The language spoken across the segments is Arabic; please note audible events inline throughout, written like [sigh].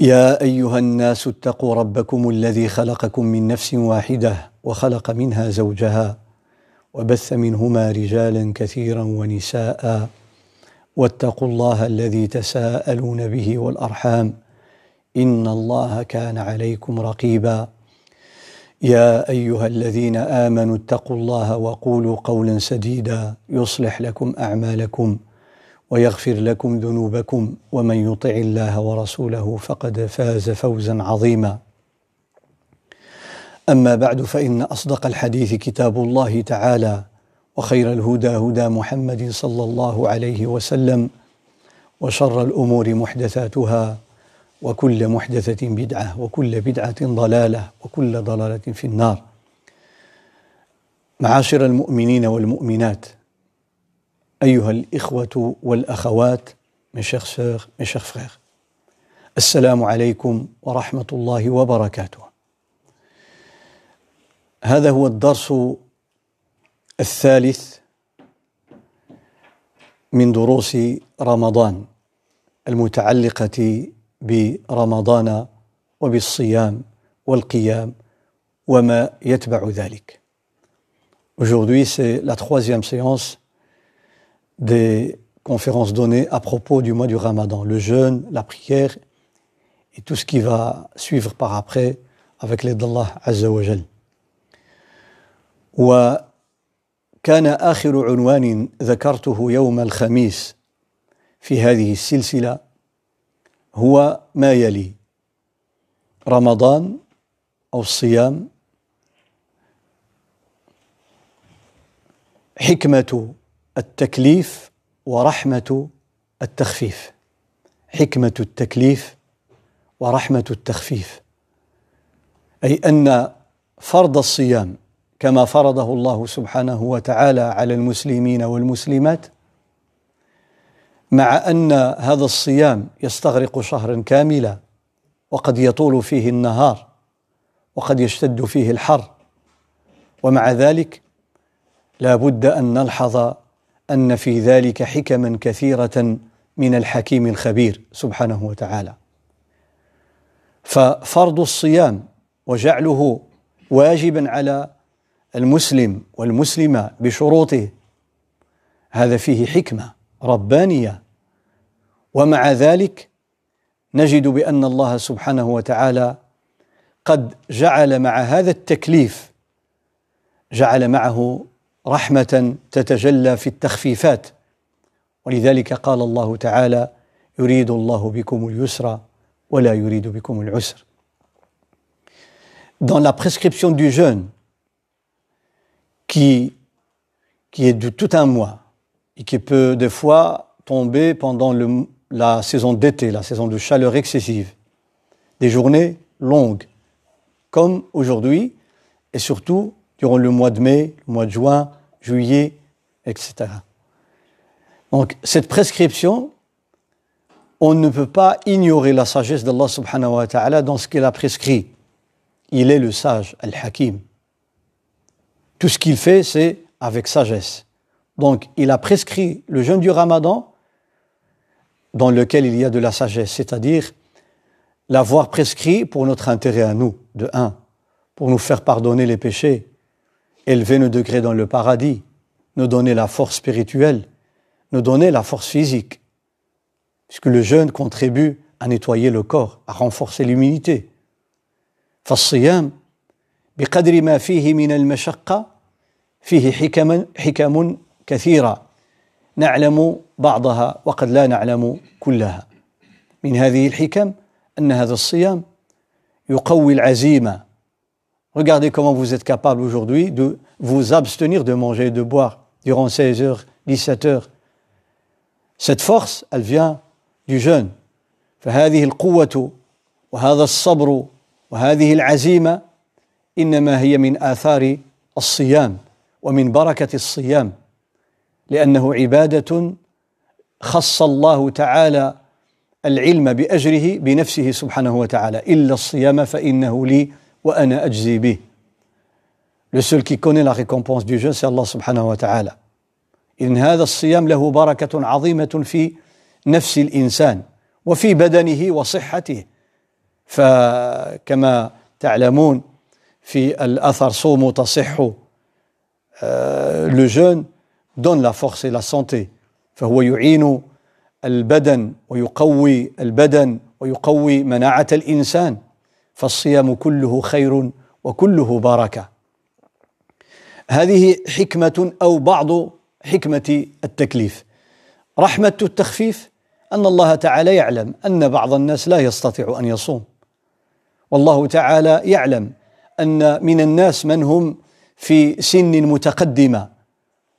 يا أيها الناس اتقوا ربكم الذي خلقكم من نفس واحدة وخلق منها زوجها وبث منهما رجالا كثيرا ونساء واتقوا الله الذي تساءلون به والأرحام إن الله كان عليكم رقيبا. يا أيها الذين آمنوا اتقوا الله وقولوا قولا سديدا يصلح لكم أعمالكم ويغفر لكم ذنوبكم ومن يطع الله ورسوله فقد فاز فوزا عظيما. أما بعد فإن أصدق الحديث كتاب الله تعالى وخير الهدى هدى محمد صلى الله عليه وسلم وشر الأمور محدثاتها وكل محدثة بدعة وكل بدعة ضلالة وكل ضلالة في النار. معاشر المؤمنين والمؤمنات أيها الإخوة والأخوات mes chers sœurs, mes chers frères. السلام عليكم ورحمة الله وبركاته. هذا هو الدرس الثالث من دروس رمضان المتعلقة برمضان وبالصيام والقيام وما يتبع ذلك. Aujourd'hui, c'est la troisième séance des conférences données à propos du mois du Ramadan, le jeûne, la prière et tout ce qui va suivre par après avec l'aide d'Allah Azza wa Jal. وكان آخر عنوان ذكرته يوم الخميس في هذه السلسلة هو ما يلي رمضان أو الصيام حكمة التكليف ورحمة التخفيف. حكمة التكليف ورحمة التخفيف. أي أن فرض الصيام كما فرضه الله سبحانه وتعالى على المسلمين والمسلمات مع أن هذا الصيام يستغرق شهرا كاملا وقد يطول فيه النهار وقد يشتد فيه الحر. ومع ذلك لا بد أن نلحظ أن في ذلك حكما كثيرة من الحكيم الخبير سبحانه وتعالى. ففرض الصيام وجعله واجبا على المسلم والمسلمة بشروطه هذا فيه حكمة ربانية. ومع ذلك نجد بأن الله سبحانه وتعالى قد جعل مع هذا التكليف جعل معه رحمة تتجلى في التخفيفات ولذلك قال الله تعالى يريد الله بكم اليسر ولا يريد بكم العسر Dans la prescription du jeûne, qui, qui est de tout un mois et qui peut des fois tomber pendant le, la saison d'été, la saison de chaleur excessive, des journées longues, comme aujourd'hui, et surtout durant le mois de mai, le mois de juin, juillet, etc. Donc cette prescription, on ne peut pas ignorer la sagesse d'Allah subhanahu wa ta'ala dans ce qu'il a prescrit. Il est le sage, Al-Hakim. Tout ce qu'il fait, c'est avec sagesse. Donc il a prescrit le jeûne du ramadan dans lequel il y a de la sagesse, c'est-à-dire l'avoir prescrit pour notre intérêt à nous, de un, pour nous faire pardonner les péchés, élever nos degrés dans le paradis, nous donner la force spirituelle, nous donner la force physique, puisque le jeûne contribue à nettoyer le corps, à renforcer l'immunité. فالصيام بقدر ما فيه من المشقة فيه حكم حكم كثيرة نعلم بعضها وقد لا نعلم كلها من هذه الحكم أن هذا الصيام يقوي العزيمة Regardez comment vous êtes capable aujourd'hui de vous abstenir de manger et de boire durant 16 heures, 17 heures. Cette force, elle vient du jeûne. فهذه القوة وهذا الصبر وهذه العزيمة إنما هي من آثار الصيام ومن بركة الصيام لأنه عبادة خص الله تعالى العلم بأجره بنفسه سبحانه وتعالى إلا الصيام فإنه لي Le seul qui connaît la récompense du jeûne, c'est Allah subhanahu wa ta'ala. إن هذا الصيام له بركة عظيمة في نفس الإنسان وفي بدنه وصحته. فكما تعلمون في الأثر صوموا تصحوا donne la force et la santé. فهو يعين البدن ويقوي البدن ويقوي مناعة الإنسان. فالصيام كله خير وكله بركة. هذه حكمة أو بعض حكمة التكليف. رحمة التخفيف أن الله تعالى يعلم أن بعض الناس لا يستطيع أن يصوم. والله تعالى يعلم أن من الناس من هم في سن متقدمة.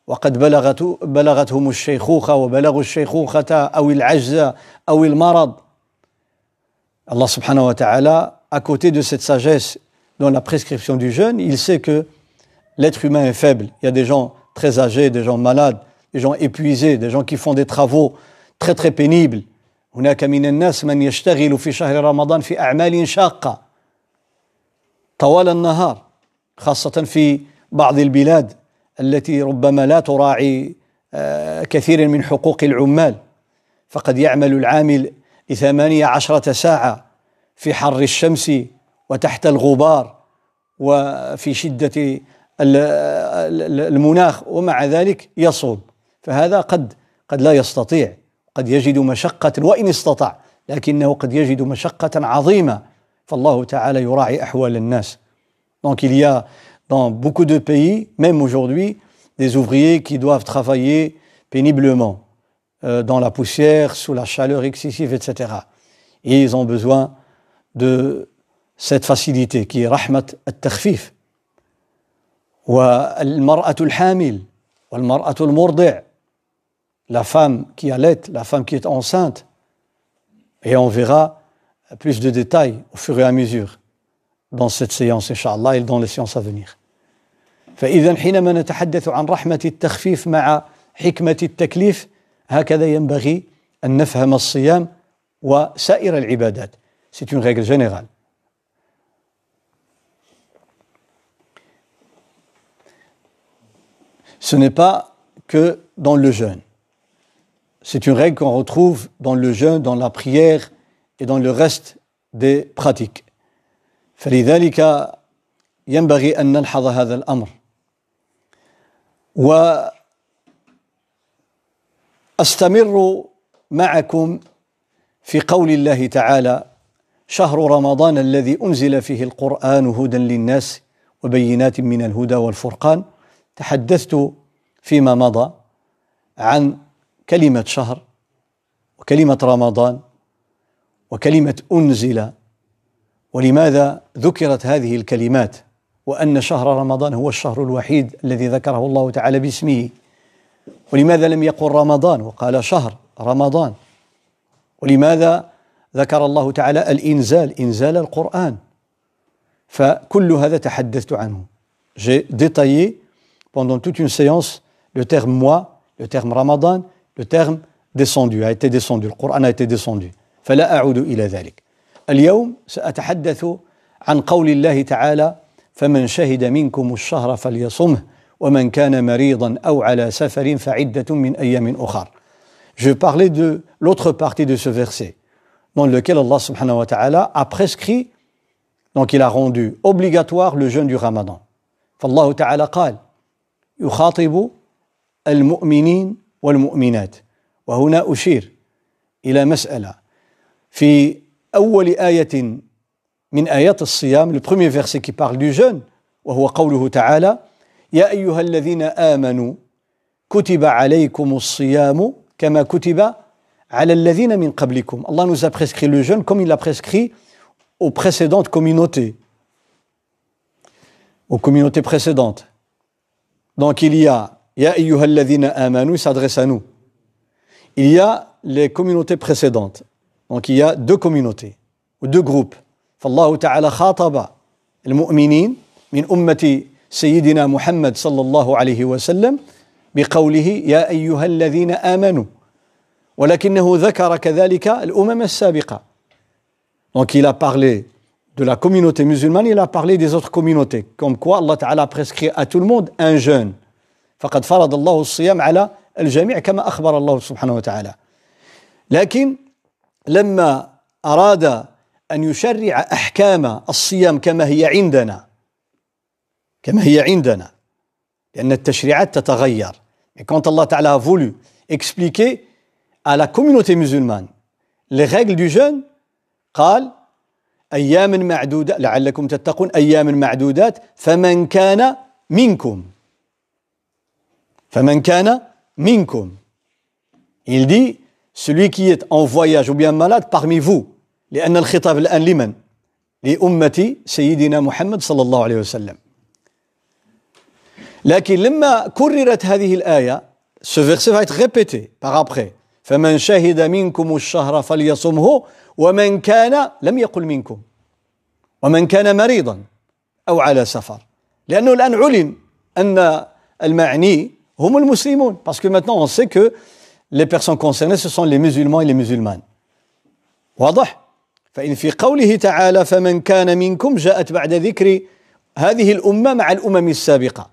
وقد بلغت بلغتهم الشيخوخة وبلغوا الشيخوخة أو العجز أو المرض. subhanahu wa ta'ala, à côté de cette sagesse dans la prescription du jeûne, il sait que l'être humain est faible. Il y a des gens très âgés, des gens malades, des gens épuisés, des gens qui font des travaux très très pénibles. هناك من الناس من يشتغل في شهر رمضان في أعمال شاقة طوال النهار خاصة في بعض البلاد التي ربما لا تراعي كثير من حقوق العمال فقد يعمل العامل لثمانية عشرة ساعة في حر الشمس وتحت الغبار وفي شدة المناخ ومع ذلك يصوم فهذا قد قد لا يستطيع قد يجد مشقة وإن استطاع لكنه قد يجد مشقة عظيمة فالله تعالى يراعي أحوال الناس Donc il y a dans beaucoup de pays, même aujourd'hui, des ouvriers qui doivent travailler péniblement euh, dans la poussière, sous la chaleur excessive, etc. Et ils ont besoin de cette facilité qui est rahmat al-takhfif. والمرأة الحامل والمرأة المرضع la femme qui allait, la femme qui est enceinte. Et on verra plus de détails au fur et à mesure dans cette séance, Inch'Allah, et dans les séances à venir. فإذا حينما نتحدث عن رحمة التخفيف مع حكمة التكليف هكذا ينبغي أن نفهم الصيام وسائر العبادات. C'est une règle générale. Ce n'est pas que dans le jeûne. C'est une règle qu'on retrouve dans le jeûne, dans la prière et dans le reste des pratiques. فلذلك ينبغي أن نلحظ هذا الأمر وأستمر معكم في قول الله تعالى شهر رمضان الذي أنزل فيه القرآن هدى للناس وبينات من الهدى والفرقان تحدثت فيما مضى عن كلمة شهر وكلمة رمضان وكلمة أنزل. ولماذا ذكرت هذه الكلمات؟ وأن شهر رمضان هو الشهر الوحيد الذي ذكره الله تعالى باسمه. ولماذا لم يقل رمضان؟ وقال شهر رمضان. ولماذا ذكر الله تعالى الإنزال إنزال القرآن. فكل هذا تحدثت عنه. j'ai détaillé pendant toute une séance le terme mois le terme رمضان le terme descendu a été descendu القرآن a été descendu فلا أعود إلى ذلك اليوم سأتحدث عن قول الله تعالى فمن شهد منكم الشهر فليصمه ومن كان مريضا أو على سفر فعدة من أيام أخر je parlais de l'autre partie de ce verset. Dans lequel Allah subhanahu wa ta'ala a prescrit, donc il a rendu obligatoire le jeûne du Ramadan. فالله تعالى قال: يخاطب المؤمنين والمؤمنات وهنا أشير إلى مسألة في أول آية من آيات الصيام le premier verset qui parle du jeûne وهو قوله تعالى يا أيها الذين آمنوا كتب عليكم الصيام كما كتب Allah nous a prescrit le jeûne comme il l'a prescrit aux précédentes communautés aux communautés précédentes donc il y a Ya ladhina amanu s'adresse à nous il y a les communautés précédentes. Donc il y a deux communautés ou deux groupes. فالله تعالى خاطب المؤمنين من أمة سيدنا محمد صلى الله عليه وسلم بقوله يا أيها الذين آمنوا ولكنه ذكر كذلك الأمم السابقة Donc il a parlé de la communauté musulmane, il a parlé des autres communautés. Comme quoi Allah Ta'ala prescrit à tout le monde un jeûne. فقد فرض الله الصيام على الجميع كما أخبر الله سبحانه وتعالى. لكن لما أراد أن يشرع أحكام الصيام كما هي عندنا كما هي عندنا لأن التشريعات تتغير. Et quand Allah Ta'ala a voulu expliquer à la communauté musulmane. Les règles du jeûne, قال أيام معدودة لعلكم تتقون أيام معدودات فمن كان منكم. فمن كان منكم. Il dit celui qui est en voyage ou bien malade parmi vous. لأن الخطاب الآن لمن؟ لأمة سيدنا محمد صلى الله عليه وسلم. لكن لما كررت هذه الآية ce verset va être répété par après. فمن شهد منكم الشهر فليصمه ومن كان لم يقل منكم ومن كان مريضا أو على سفر. لأنه الآن علم أن المعني هم المسلمون que maintenant on sait que les personnes concernées ce sont les musulmans et les musulmanes. واضح؟ فإن في قوله تعالى فمن كان منكم جاءت بعد ذكر هذه الأمة مع الأمم السابقة.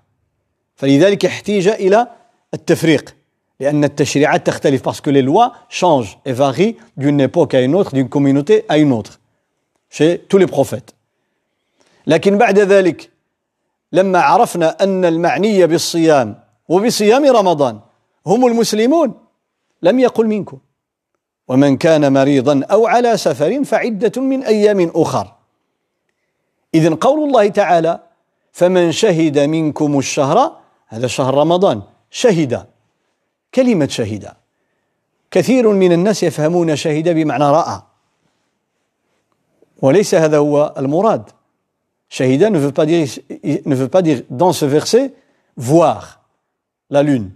فلذلك احتيج إلى التفريق. لأن التشريعات تختلف parce que les lois changent et varient d'une époque à une autre, d'une communauté à une autre. لكن بعد ذلك لما عرفنا أن المعني بالصيام وبصيام رمضان هم المسلمون لم يقل منكم. ومن كان مريضا أو على سفر فعدة من أيام أخر. إذن قول الله تعالى فمن شهد منكم الشهر هذا شهر رمضان شهد. كلمة شهد كثير من الناس يفهمون شهد بمعنى رأى وليس هذا هو المراد شهد ne veut pas dire, ne veut pas dire dans ce verset voir la lune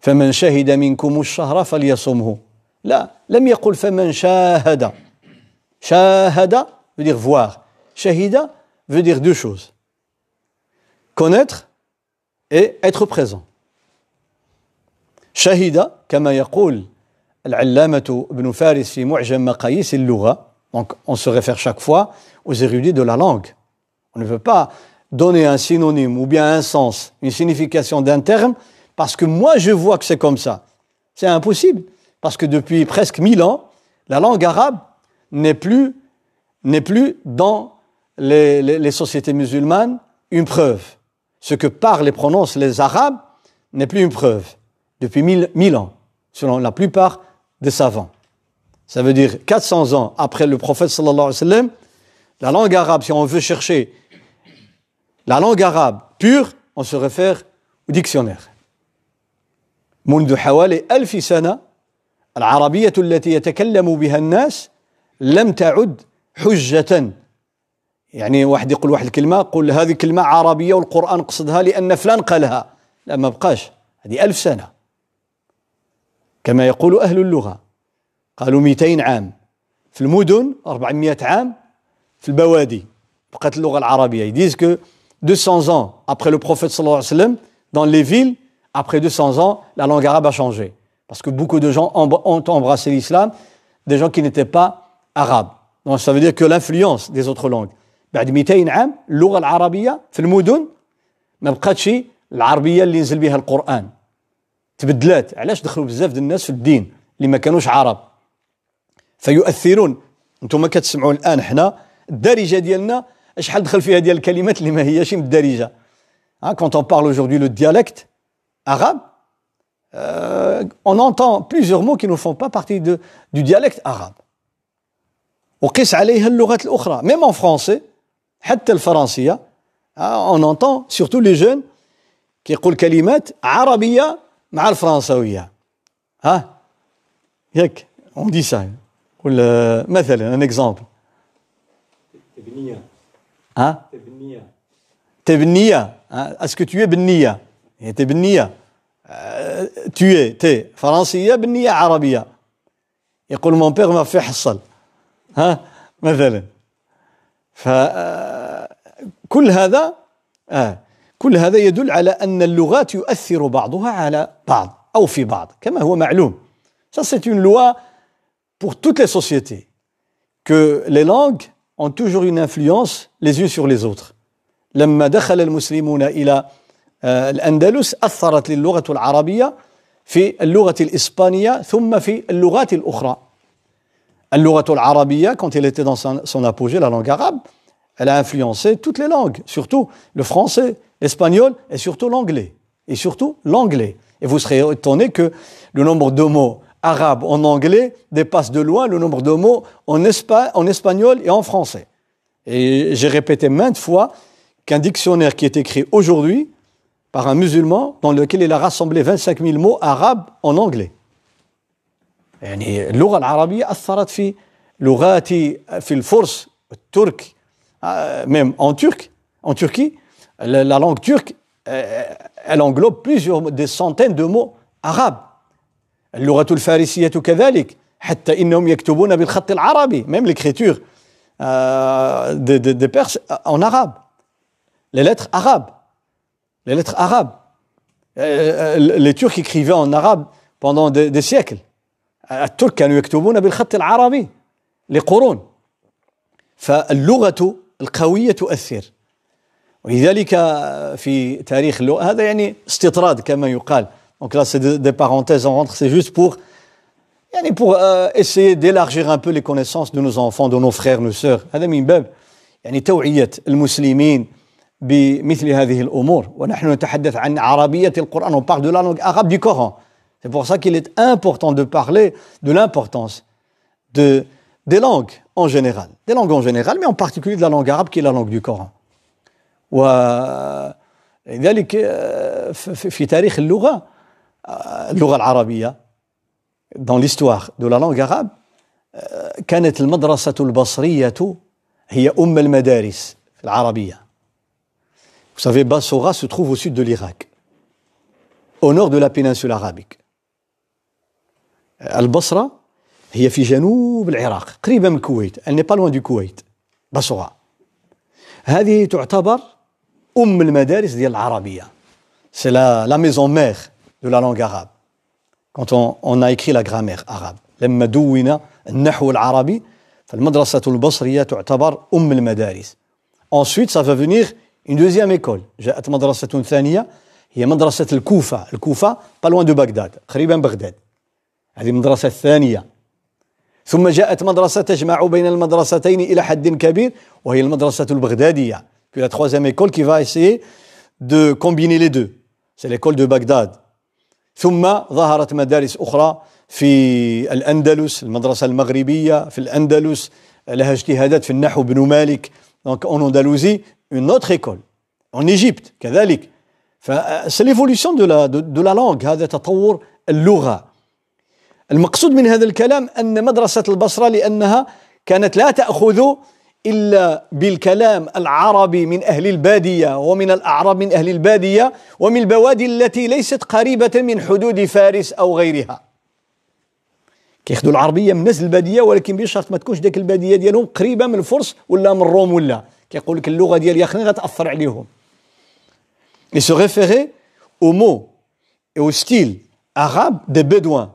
فمن شهد منكم الشهر فليصمه لا لم يقل فمن شاهد شاهد veut dire voir شهد veut dire deux choses connaître et être présent شهد كما يقول العلامة ابن فارس في معجم مقاييس اللغة donc on se réfère chaque fois aux érudits de la langue on ne veut pas donner un synonyme ou bien un sens une signification d'un terme parce que moi je vois que c'est comme ça c'est impossible parce que depuis presque mille ans la langue arabe n'est plus n'est plus dans les, les, les sociétés musulmanes une preuve ce que parlent et prononcent les arabes n'est plus une preuve depuis mille, mille ans, selon la plupart des savants. Ça veut dire 400 ans après le prophète sallallahu alayhi wa sallam, la langue arabe, si on veut chercher la langue arabe pure, on se réfère au dictionnaire. منذ حوالي ألف سنة العربية التي يتكلم بها الناس لم تعد حجة يعني واحد يقول واحد الكلمة قل هذه كلمة عربية والقرآن قصدها لأن فلان قالها لا ما بقاش هذه ألف سنة كما يقول أهل اللغة قالوا 200 عام في المدن 400 عام في البوادي بقت اللغة العربية disent que 200 ans après le prophète sallallahu alayhi wa sallam dans les villes après 200 ans la langue arabe a changé parce que beaucoup de gens ont embrassé l'islam des gens qui n'étaient pas arabes donc ça veut dire que l'influence des autres langues بعد 200 عام اللغة العربية في المدن ما بقاتش العربية اللي نزل بها القرآن تبدلات. علاش دخلوا بزاف ديال الناس في الدين اللي ما كانوش عرب؟ فيؤثرون. أنتم كتسمعوا الآن حنا الدارجة ديالنا شحال دخل فيها ديال الكلمات اللي ما هياش من الدارجة؟ ها quand on parle aujourd'hui le dialecte arabe euh, on entend plusieurs mots qui ne font pas partie de, du dialecte arabe. وقس عليها اللغات الأخرى. Même en français حتى الفرنسية on entend surtout les jeunes كيقول كلمات عربية مع الفرنساوية. ها؟ ياك اون دي سا ولا مثلا ان اكزومبل تبنية. ها؟ تبنية. تبنية. اسكو تو بنية؟ هي تبنية. تو تي فرنسية بنية عربية. يقول مون بيغ ما في حصل. ها؟ مثلا. فكل هذا آه كل هذا يدل على أن اللغات يؤثر بعضها على بعض أو في بعض كما هو معلوم Ça, c'est une loi pour toutes les sociétés, que les langues ont toujours une influence les unes sur les autres. لما دخل المسلمون إلى الأندلس أثرت للغة العربية في اللغة الإسبانية ثم في اللغات الأخرى اللغة العربية quand elle était dans son apogée la langue arabe elle a influencé toutes les langues surtout le français l'espagnol et surtout l'anglais et surtout l'anglais et vous serez étonné que le nombre de mots arabes en anglais dépasse de loin le nombre de mots en, espa en espagnol et en français et j'ai répété maintes fois qu'un dictionnaire qui est écrit aujourd'hui par un musulman dans lequel il a rassemblé 25 000 mots arabes en anglais. يعني اللغة العربية أثرت في لغات في الفرس الترك même en turc en Turquie la, la langue turque elle englobe plusieurs des centaines de mots arabes اللغة الفارسية كذلك حتى إنهم يكتبون بالخط العربي même l'écriture euh, des de, de Perses en arabe les lettres arabes les lettres arabes. Euh, euh, les Turcs écrivaient en arabe pendant des, des siècles. الترك كانوا يكتبون بالخط العربي لقرون فاللغة القوية تؤثر ولذلك في تاريخ اللغة هذا يعني استطراد كما يقال donc là c'est des, des parenthèses on rentre c'est juste pour يعني pour euh, essayer d'élargir un peu les connaissances de nos enfants de nos frères nos sœurs هذا من باب يعني توعية المسلمين بمثل هذه الأمور ونحن نتحدث عن عربية القرآن on parle de la langue arabe du Coran c'est pour ça qu'il est important de parler de l'importance de, des langues en général des langues en général mais en particulier de la langue arabe qui est la langue du Coran ولذلك في تاريخ اللغة اللغة العربية dans l'histoire de la langue arabe كانت المدرسة البصرية هي أم المدارس في العربية Vous savez, Bassora se trouve au sud de l'Irak, au nord de la péninsule arabique. البصرة هي في جنوب العراق قريبة من الكويت n'est pas loin du كويت بصرة. هذه تعتبر أم المدارس ديال c'est la, la maison mère de la langue arabe. Quand on, on a écrit la grammaire arabe. لما دون النحو العربي فالمدرسة البصرية تعتبر أم المدارس. Ensuite ça va venir une deuxième école. جاءت مدرسة ثانية هي مدرسة الكوفة. الكوفة pas loin de بغداد قريبا بغداد. هذه المدرسة الثانية. ثم جاءت مدرسة تجمع بين المدرستين إلى حد كبير وهي المدرسة البغدادية. Puis la troisième école qui va essayer de combiner les deux. C'est l'école de Bagdad. ثم ظهرت مدارس أخرى في الأندلس المدرسة المغربية في الأندلس لها اجتهادات في النحو بن مالك. Donc en Andalousie une autre école en Égypte كذلك. c'est l'évolution de la, de, de la langue هذا تطور اللغة. المقصود من هذا الكلام أن مدرسة البصرة لأنها كانت لا تأخذ إلا بالكلام العربي من أهل البادية ومن الأعراب من أهل البادية ومن البوادي التي ليست قريبة من حدود فارس أو غيرها. كياخذوا العربية من الناس البادية ولكن بشرط ما تكونش ديك البادية ديالهم قريبة من الفرس ولا من الروم ولا. كيقول لك اللغة ديال يخني غتأثر عليهم. Il se référait aux mots et au style arabe des Bédouins.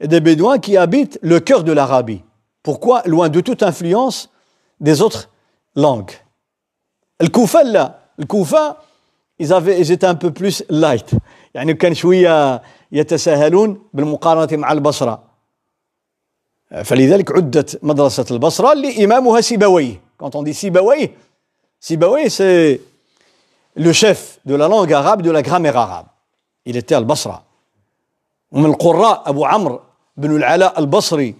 Et des Bédouins qui habitent le cœur de l'Arabie. Pourquoi Loin de toute influence des autres langues. Le Koufa, là, le Koufa, ils, avaient, ils étaient un peu plus light. يعني كان شوية يتساهلون بالمقارنة مع البصرة. فلذلك عدت مدرسة البصرة اللي إمامها سيبويه Quand on dit Sibawayh, Sibawayh, c'est le chef de la langue arabe, de la grammaire arabe. Il était al-Basra. ومن القراء أبو عمرو بن العلاء البصري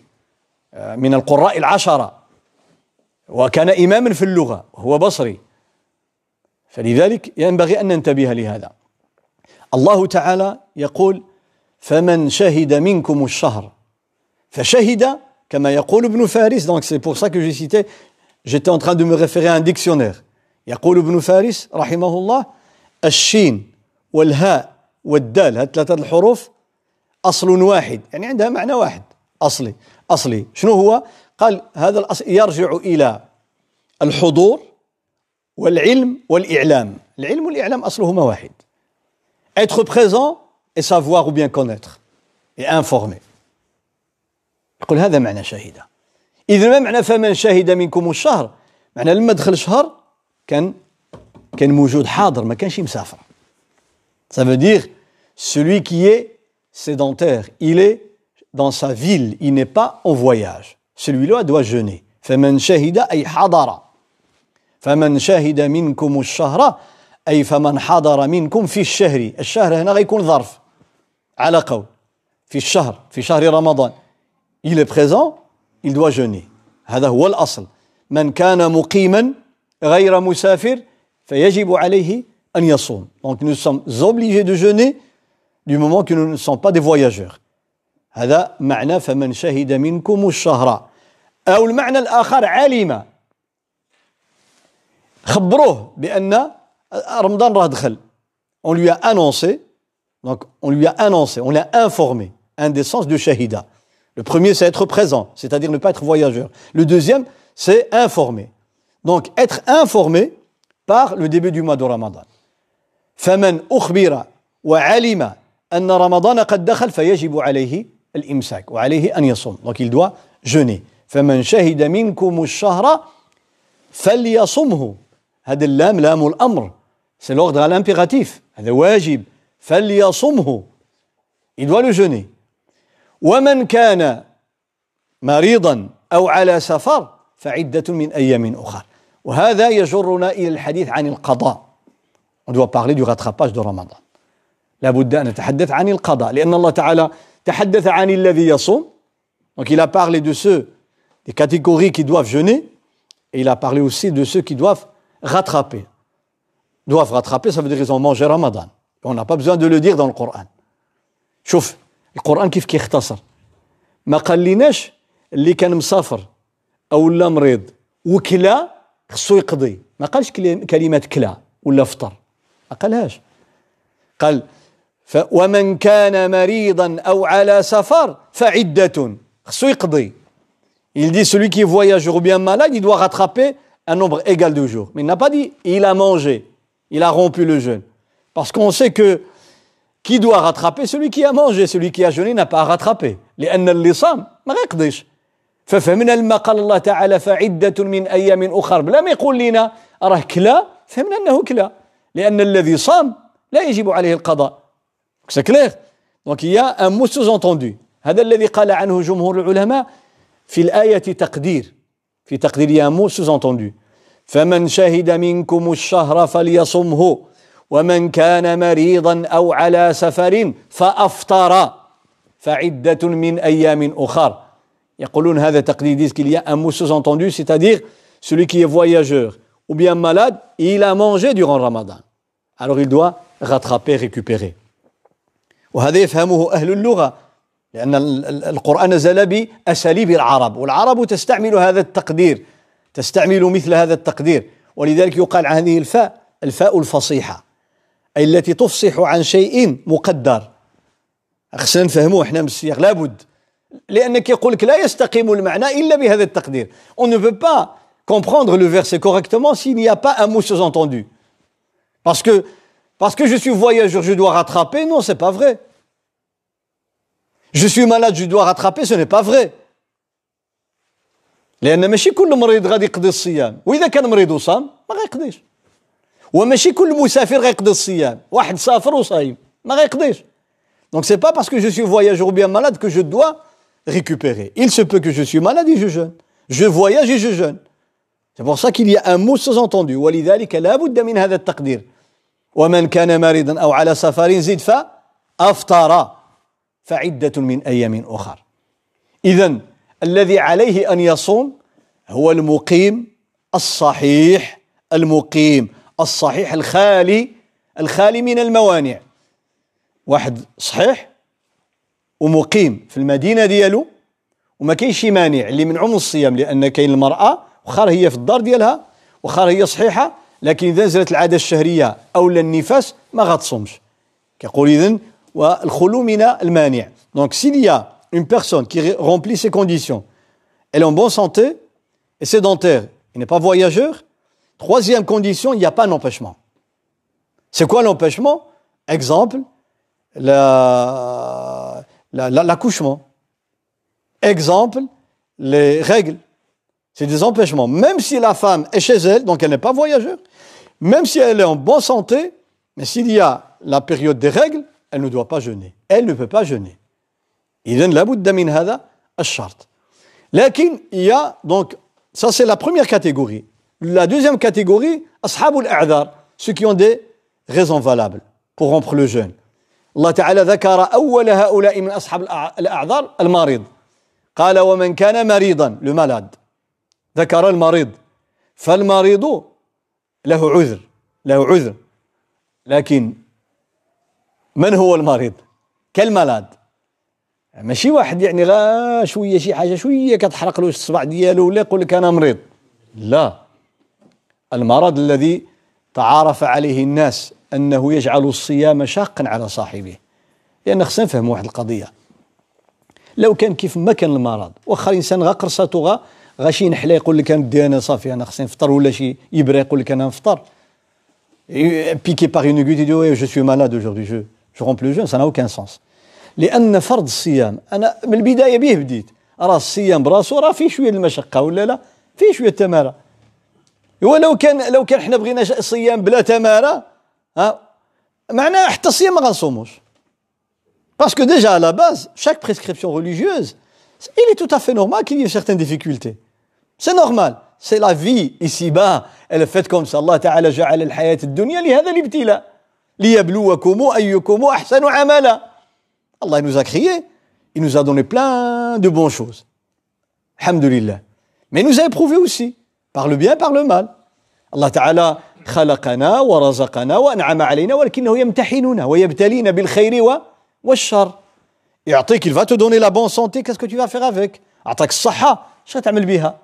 من القراء العشرة وكان إماما في اللغة وهو بصري. فلذلك ينبغي أن ننتبه لهذا. الله تعالى يقول فمن شهد منكم الشهر فشهد كما يقول ابن فارس donc c'est pour ça que j'ai cité j'étais en train de me référer à un dictionnaire. يقول ابن فارس رحمه الله الشين والهاء والدال هاد ثلاثة الحروف أصل واحد يعني عندها معنى واحد أصلي أصلي. شنو هو؟ قال هذا الأصل يرجع إلى الحضور والعلم والإعلام. العلم والإعلام أصلهما واحد. Être présent et savoir ou bien connaître et informer. يقول هذا معنى شهد إذا ما معنى فمن شهد منكم الشهر؟ معنى لما دخل الشهر كان كان موجود حاضر ما كانش مسافر. Ça veut dire celui qui est sédentaire. Il est dans sa ville. Il n'est pas en voyage. Celui-là doit jeûner. فمن شهد أي حضر فمن شهد منكم الشهر أي فمن حضر منكم في الشهر الشهر هنا غيكون ظرف على قول في الشهر في شهر رمضان il est présent il doit jeûner. هذا هو الأصل من كان مقيما غير مسافر فيجب عليه أن يصوم donc nous sommes obligés de jeûner du moment que nous ne sommes pas des voyageurs هذا معنى فمن شهد منكم الشهر أو المعنى الآخر علم خبروه بأن رمضان راه دخل on lui a annoncé donc on lui a annoncé on l'a informé un des sens de shahida le premier c'est être présent c'est-à-dire ne pas être voyageur le deuxième c'est informer donc être informé par le début du mois de Ramadan فمن أخبر وعلم أن رمضان قد دخل فيجب عليه الإمساك وعليه أن يصوم. Donc il doit jeûner. فمن شهد منكم الشهر فليصمه. هذا اللام لام الأمر. C'est l'ordre à هذا واجب. فليصمه. Il doit le jeûner. ومن كان مريضا أو على سفر فعدة من أيام أخرى. وهذا يجرنا إلى الحديث عن القضاء. On doit parler du rattrapage de Ramadan. لابد أن نتحدث عن القضاء لأن الله تعالى تحدث عن الذي يصوم donc il a parlé de ceux des catégories qui doivent jeûner et il a parlé aussi de ceux qui doivent rattraper doivent rattraper ça veut dire qu'ils ont mangé Ramadan on n'a pas besoin de le dire dans le Coran شوف القرآن كيف كيختصر ما قاليناش اللي كان مسافر أو لا مريض وكلا خصو يقضي ما قالش كلمة كلا ولا فطر ما قالهاش قال ومن كان مريضا أو على سفر فعدة خصو يقضي il dit celui qui est voyageur ou bien malade il doit rattraper un nombre égal de jours mais il n'a pas dit il a mangé il a rompu le jeûne parce qu'on sait que qui doit rattraper celui qui a mangé celui qui a jeûné n'a pas à rattraper لأن اللي صام ما يقضيش ففهمنا لما قال الله تعالى فعدة من أيام أخر بلا ما يقول لنا راه كلا فهمنا أنه كلا لأن الذي صام لا يجب عليه القضاء C'est clair Donc il y a un mot sous-entendu هذا الذي قال عنه جمهور العلماء في الآية تقدير في تقدير il y a un mot sous-entendu فمن شهد منكم الشهر فليصمه ومن كان مريضا أو على سفر فأفطر فعدة من أيام أخر يقولون هذا تقدير disent qu'il y a un mot sous-entendu c'est-à-dire celui qui est voyageur ou bien malade il a mangé durant Ramadan alors il doit rattraper récupérer وهذا يفهمه أهل اللغة لأن القرآن نزل بأساليب العرب والعرب تستعمل هذا التقدير تستعمل مثل هذا التقدير ولذلك يقال عن هذه الفاء الفاء الفصيحة أي التي تفصح عن شيء مقدر. خصنا نفهموه إحنا من السياق لابد لأنك يقول لك لا يستقيم المعنى إلا بهذا التقدير. On ne peut pas comprendre le verset correctement s'il n'y a pas un mot sous-entendu. Parce que parce que je suis voyageur je dois rattraper non c'est pas vrai je suis malade je dois rattraper ce n'est pas vrai لأن ماشي كل مريض غادي يقضي الصيام وإذا كان مريض وصام ما غيقضيش وماشي كل مسافر غيقضي الصيام واحد سافر وصايم ما غيقضيش Donc c'est pas parce que je suis voyageur ou bien malade que je dois récupérer. Il se peut que je suis malade et je jeûne. Je voyage et je jeûne. C'est pour ça qu'il y a un mot sous-entendu. ولذلك لا بد من هذا التقدير. ومن كان مريضا أو على سفر زد فأفطر فعدة من أيام أخر. إذا الذي عليه أن يصوم هو المقيم الصحيح المقيم الصحيح الخالي الخالي من الموانع واحد صحيح ومقيم في المدينة ديالو وما كاينش شي مانع اللي منعو من الصيام لأن كاين المرأة واخا هي في الدار ديالها واخا هي صحيحة لكن اذا نزلت العاده الشهريه او النفاس ما غتصومش كيقول اذا والخلو من المانع دونك سيل يا une personne qui remplit ces conditions, elle est en bonne santé et sédentaire, il n'est pas voyageur. Troisième condition, il n'y a pas d'empêchement. C'est quoi l'empêchement Exemple, l'accouchement. Exemple, les règles. C'est des empêchements. Même si la femme est chez elle, donc elle n'est pas voyageur, même si elle est en bonne santé, mais s'il y a la période des règles, elle ne doit pas jeûner. Elle ne peut pas jeûner. إذن لابد من هذا الشرط. لكن il y a donc ça c'est la première catégorie. La deuxième catégorie, أصحاب الأعذار, ceux qui ont des raisons valables pour rompre le jeûne. الله تعالى ذكر أول هؤلاء من أصحاب الأعذار المريض قال ومن كان مريضا le malade ذكر المريض فالمريض له عذر له عذر. لكن من هو المريض؟ كالملاد ماشي واحد يعني غا شوية شي حاجة شوية كتحرق له الصبع ديالو ولا يقول لك أنا مريض. لا. المرض الذي تعارف عليه الناس أنه يجعل الصيام شاقا على صاحبه. لأن خصنا نفهم واحد القضية. لو كان كيف ما كان المرض واخا الإنسان غا قرصاتو غا غا شي نحله يقول لك أنا أنا صافي أنا خصني نفطر ولا شي؟ يبرى يقول لك أنا نفطر. Aiguille, tu dis ouais, je suis malade aujourd'hui, je, je romps le jeûne, ça n'a aucun sens. لأن فرض الصيام أنا من البداية به بديت. راه الصيام براسو راه فيه شوية المشقة ولا لا؟ فيه شوية التماره ولو كان لو كان حنا بغينا صيام بلا تمارة ها معناه حتى الصيام ما غنصوموش. parce que déjà à la base chaque prescription religieuse il est tout à fait normal qu'il y ait certaines difficultés. C'est normal c'est la vie ici-bas elle est faite comme ça الله تعالى جعل الحياة الدنيا لهذا الابتلاء ليبلوكم ايكم احسن عملا Allah nous a créés, il nous a donné plein de bonnes choses. Alhamdulillah. Mais il nous a éprouvés aussi, par le bien, par le mal. Allah Ta'ala خلقنا ورزقنا وأنعم علينا ولكنه يمتحننا ويبتلينا بالخير والشر يعطيك il va te donner la bonne santé qu'est-ce que tu vas faire avec أعطاك الصحة شو تعمل بها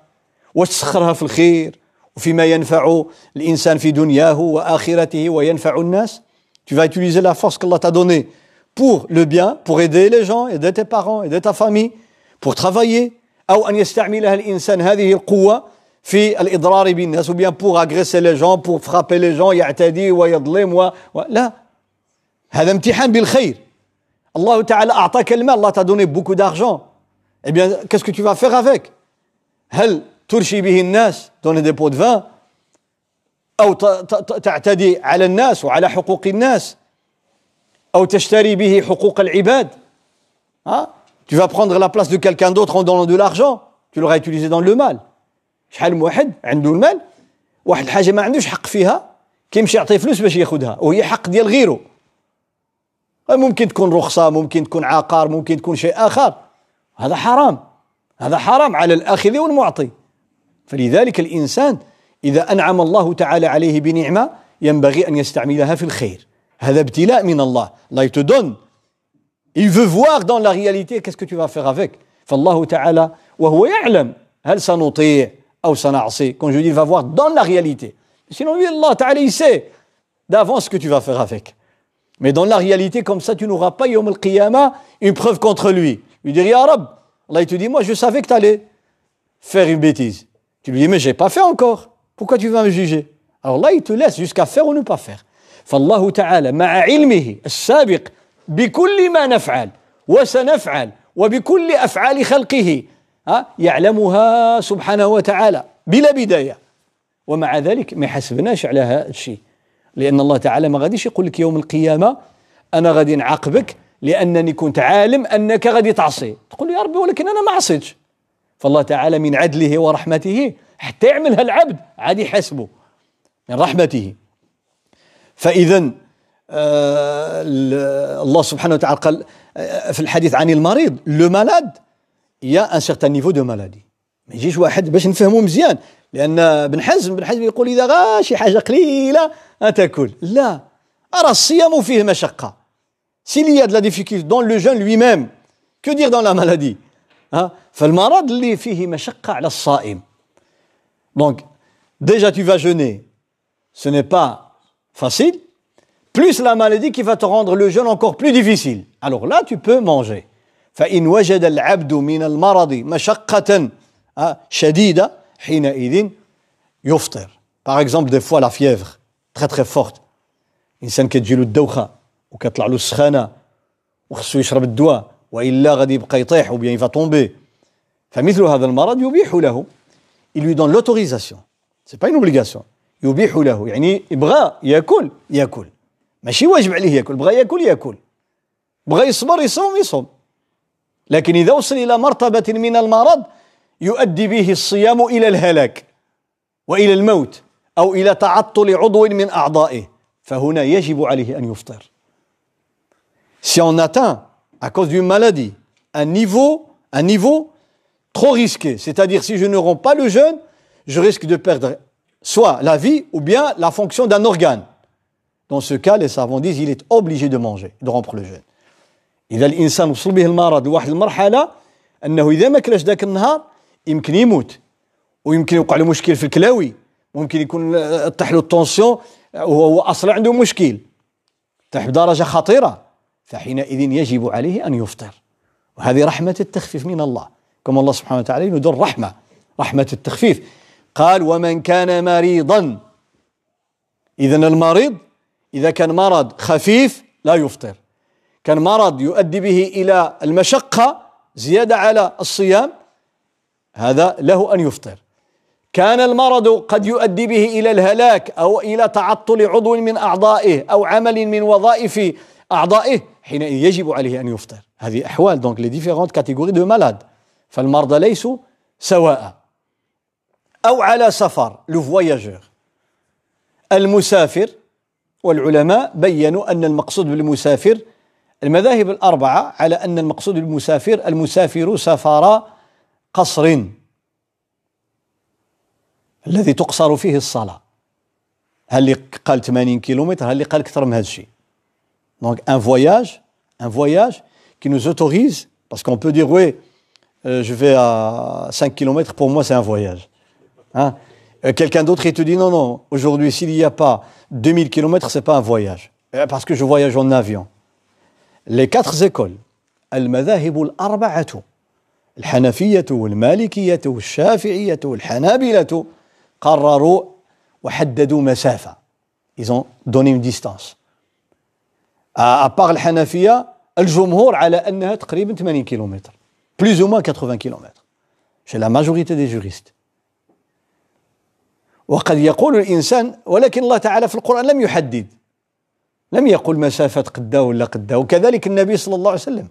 واش تسخرها في الخير وفيما ينفع الإنسان في دنياه وآخرته وينفع الناس tu vas utiliser la force qu'Allah t'a donnée pour le bien, pour aider les gens, aider tes parents, aider ta famille, pour travailler, أو أن يستعملها الإنسان هذه القوة في الإضرار بالناس bien pour agresser les gens, pour frapper les gens, يعتدي ويظلم و... و... لا هذا امتحان بالخير الله تعالى أعطاك المال الله t'a donné beaucoup d'argent eh bien qu'est-ce que tu vas faire avec هل ترشي به الناس des pots de vin أو تعتدي على الناس وعلى حقوق الناس أو تشتري به حقوق العباد. hein? tu vas prendre la place de quelqu'un d'autre en donnant de l'argent tu l'auras utilisé dans le mal. شحال من واحد عنده المال؟ واحد الحاجة ما عندوش حق فيها كيمشي يعطي فلوس باش ياخذها وهي حق ديال غيره. ممكن تكون رخصة ممكن تكون عقار ممكن تكون شيء آخر. هذا حرام. هذا حرام على الآخذ والمعطي. فلذلك الانسان اذا انعم الله تعالى عليه بنعمه ينبغي ان يستعملها في الخير هذا ابتلاء من الله الله il donne il veut voir dans la réalité qu'est-ce que tu vas faire avec فالله تعالى وهو يعلم هل سنطيع أو سنعصي quand je dis il va voir dans la réalité sinon lui Allah تعالى il sait d'avance ce que tu vas faire avec mais dans la réalité comme ça tu n'auras pas يوم القيامة une preuve contre lui lui dire Ya Rab Allah il te dit moi je savais que tu allais faire une bêtise tu lui dis mais j'ai pas fait encore. Pourquoi tu vas me juger? Alors là il te laisse jusqu'à faire ou ne pas faire. فالله تعالى مع علمه السابق بكل ما نفعل وسنفعل وبكل افعال خلقه يعلمها سبحانه وتعالى بلا بدايه ومع ذلك ما يحسبناش على هذا الشيء لأن الله تعالى ما غاديش يقول لك يوم القيامه أنا غادي نعاقبك لانني كنت عالم انك غادي تعصي تقول يا ربي ولكن أنا ما عصيتش فالله تعالى من عدله ورحمته حتى يعملها العبد عادي يحاسبه. من رحمته. فإذا آه الله سبحانه وتعالى قال آه، في الحديث عن المريض لو مالاد يا ان سيغتان نيفو دو مالادي ما يجيش واحد باش نفهمو مزيان. لأن بن حزم بن حزم يقول إذا غا شي حاجة قليلة تاكل لا. راه الصيام فيه مشقة. S'il y a de difficulté dans le jeûne lui-même. Que dire dans la maladie ها فالمرض اللي فيه مشقه على الصائم donc déjà tu vas jeûner ce n'est pas facile, plus la maladie qui va te rendre le jeûne encore plus difficile. Alors là, tu peux manger. فإن وجد العبد من المرض مشقة شديدة حينئذ يفطر Par exemple, des fois, la fièvre, très très forte. الإنسان كتجيلو الدوخة وكتطلع له السخانة وخصو يشرب الدواء وإلا غادي يبقى يطيح ou bien il. فمثل هذا المرض يبيح له. Il lui donne l'autorisation. C'est pas une obligation. يبيح له يعني بغى يأكل يأكل ماشي واجب عليه يأكل بغى يأكل يأكل بغى يصبر يصوم يصوم لكن إذا وصل إلى مرتبة من المرض يؤدي به الصيام إلى الهلاك وإلى الموت أو إلى تعطل عضو من أعضائه فهنا يجب عليه أن يفطر Si on atteint, à cause d'une maladie, un niveau, un niveau trop risqué, c'est-à-dire si je ne romps pas le jeûne, je risque de perdre soit la vie ou bien la fonction d'un organe. Dans ce cas, les savants disent il est obligé de manger, de rompre le jeûne. اذا الانسان وصل به المرض لواحد المرحله انه اذا ما كلاش ذاك النهار يمكن يموت ويمكن يوقع له مشكل في الكلاوي ممكن يكون طيح له التونسيون وهو اصلا عنده مشكل طيح بدرجه خطيره فحينئذ يجب عليه أن يفطر. وهذه رحمة التخفيف من الله. كما الله سبحانه وتعالى يدر رحمة رحمة التخفيف. قال ومن كان مريضا. اذا المريض إذا كان مرض خفيف لا يفطر. كان مرض يؤدي به إلى المشقة زيادة على الصيام هذا له أن يفطر. كان المرض قد يؤدي به إلى الهلاك أو إلى تعطل عضو من أعضائه أو عمل من وظائف أعضائه حينئذ يجب عليه أن يفطر. هذه أحوال. donc les différentes catégories de malades فالمرضى ليسوا سواء. أو على سفر. le voyageur المسافر. والعلماء بينوا أن المقصود بالمسافر المذاهب الأربعة على أن المقصود بالمسافر المسافر سفر قصر. الذي تقصر فيه الصلاة. هل اللي قال 80 كيلومتر؟ هل اللي قال أكثر من هذا الشيء؟ Donc un voyage, un voyage qui nous autorise, parce qu'on peut dire oui, euh, je vais à 5 km, pour moi c'est un voyage. Hein? Euh, Quelqu'un d'autre il te dit non, non, aujourd'hui s'il n'y a pas 2000 km, c'est pas un voyage. Parce que je voyage en avion. les quatre écoles المذاهب الأربعة الحنفية والمالكية والشافعية والحنابلة قرروا وحددوا مسافة ils ont donné une distance à part الحنفية الجمهور على أنها تقريبا 80 كيلومتر ou moins 80 كيلومتر chez la majorité des juristes وقد يقول الإنسان ولكن الله تعالى في القرآن لم يحدد لم يقل مسافة قدا ولا قدا وكذلك النبي صلى الله عليه وسلم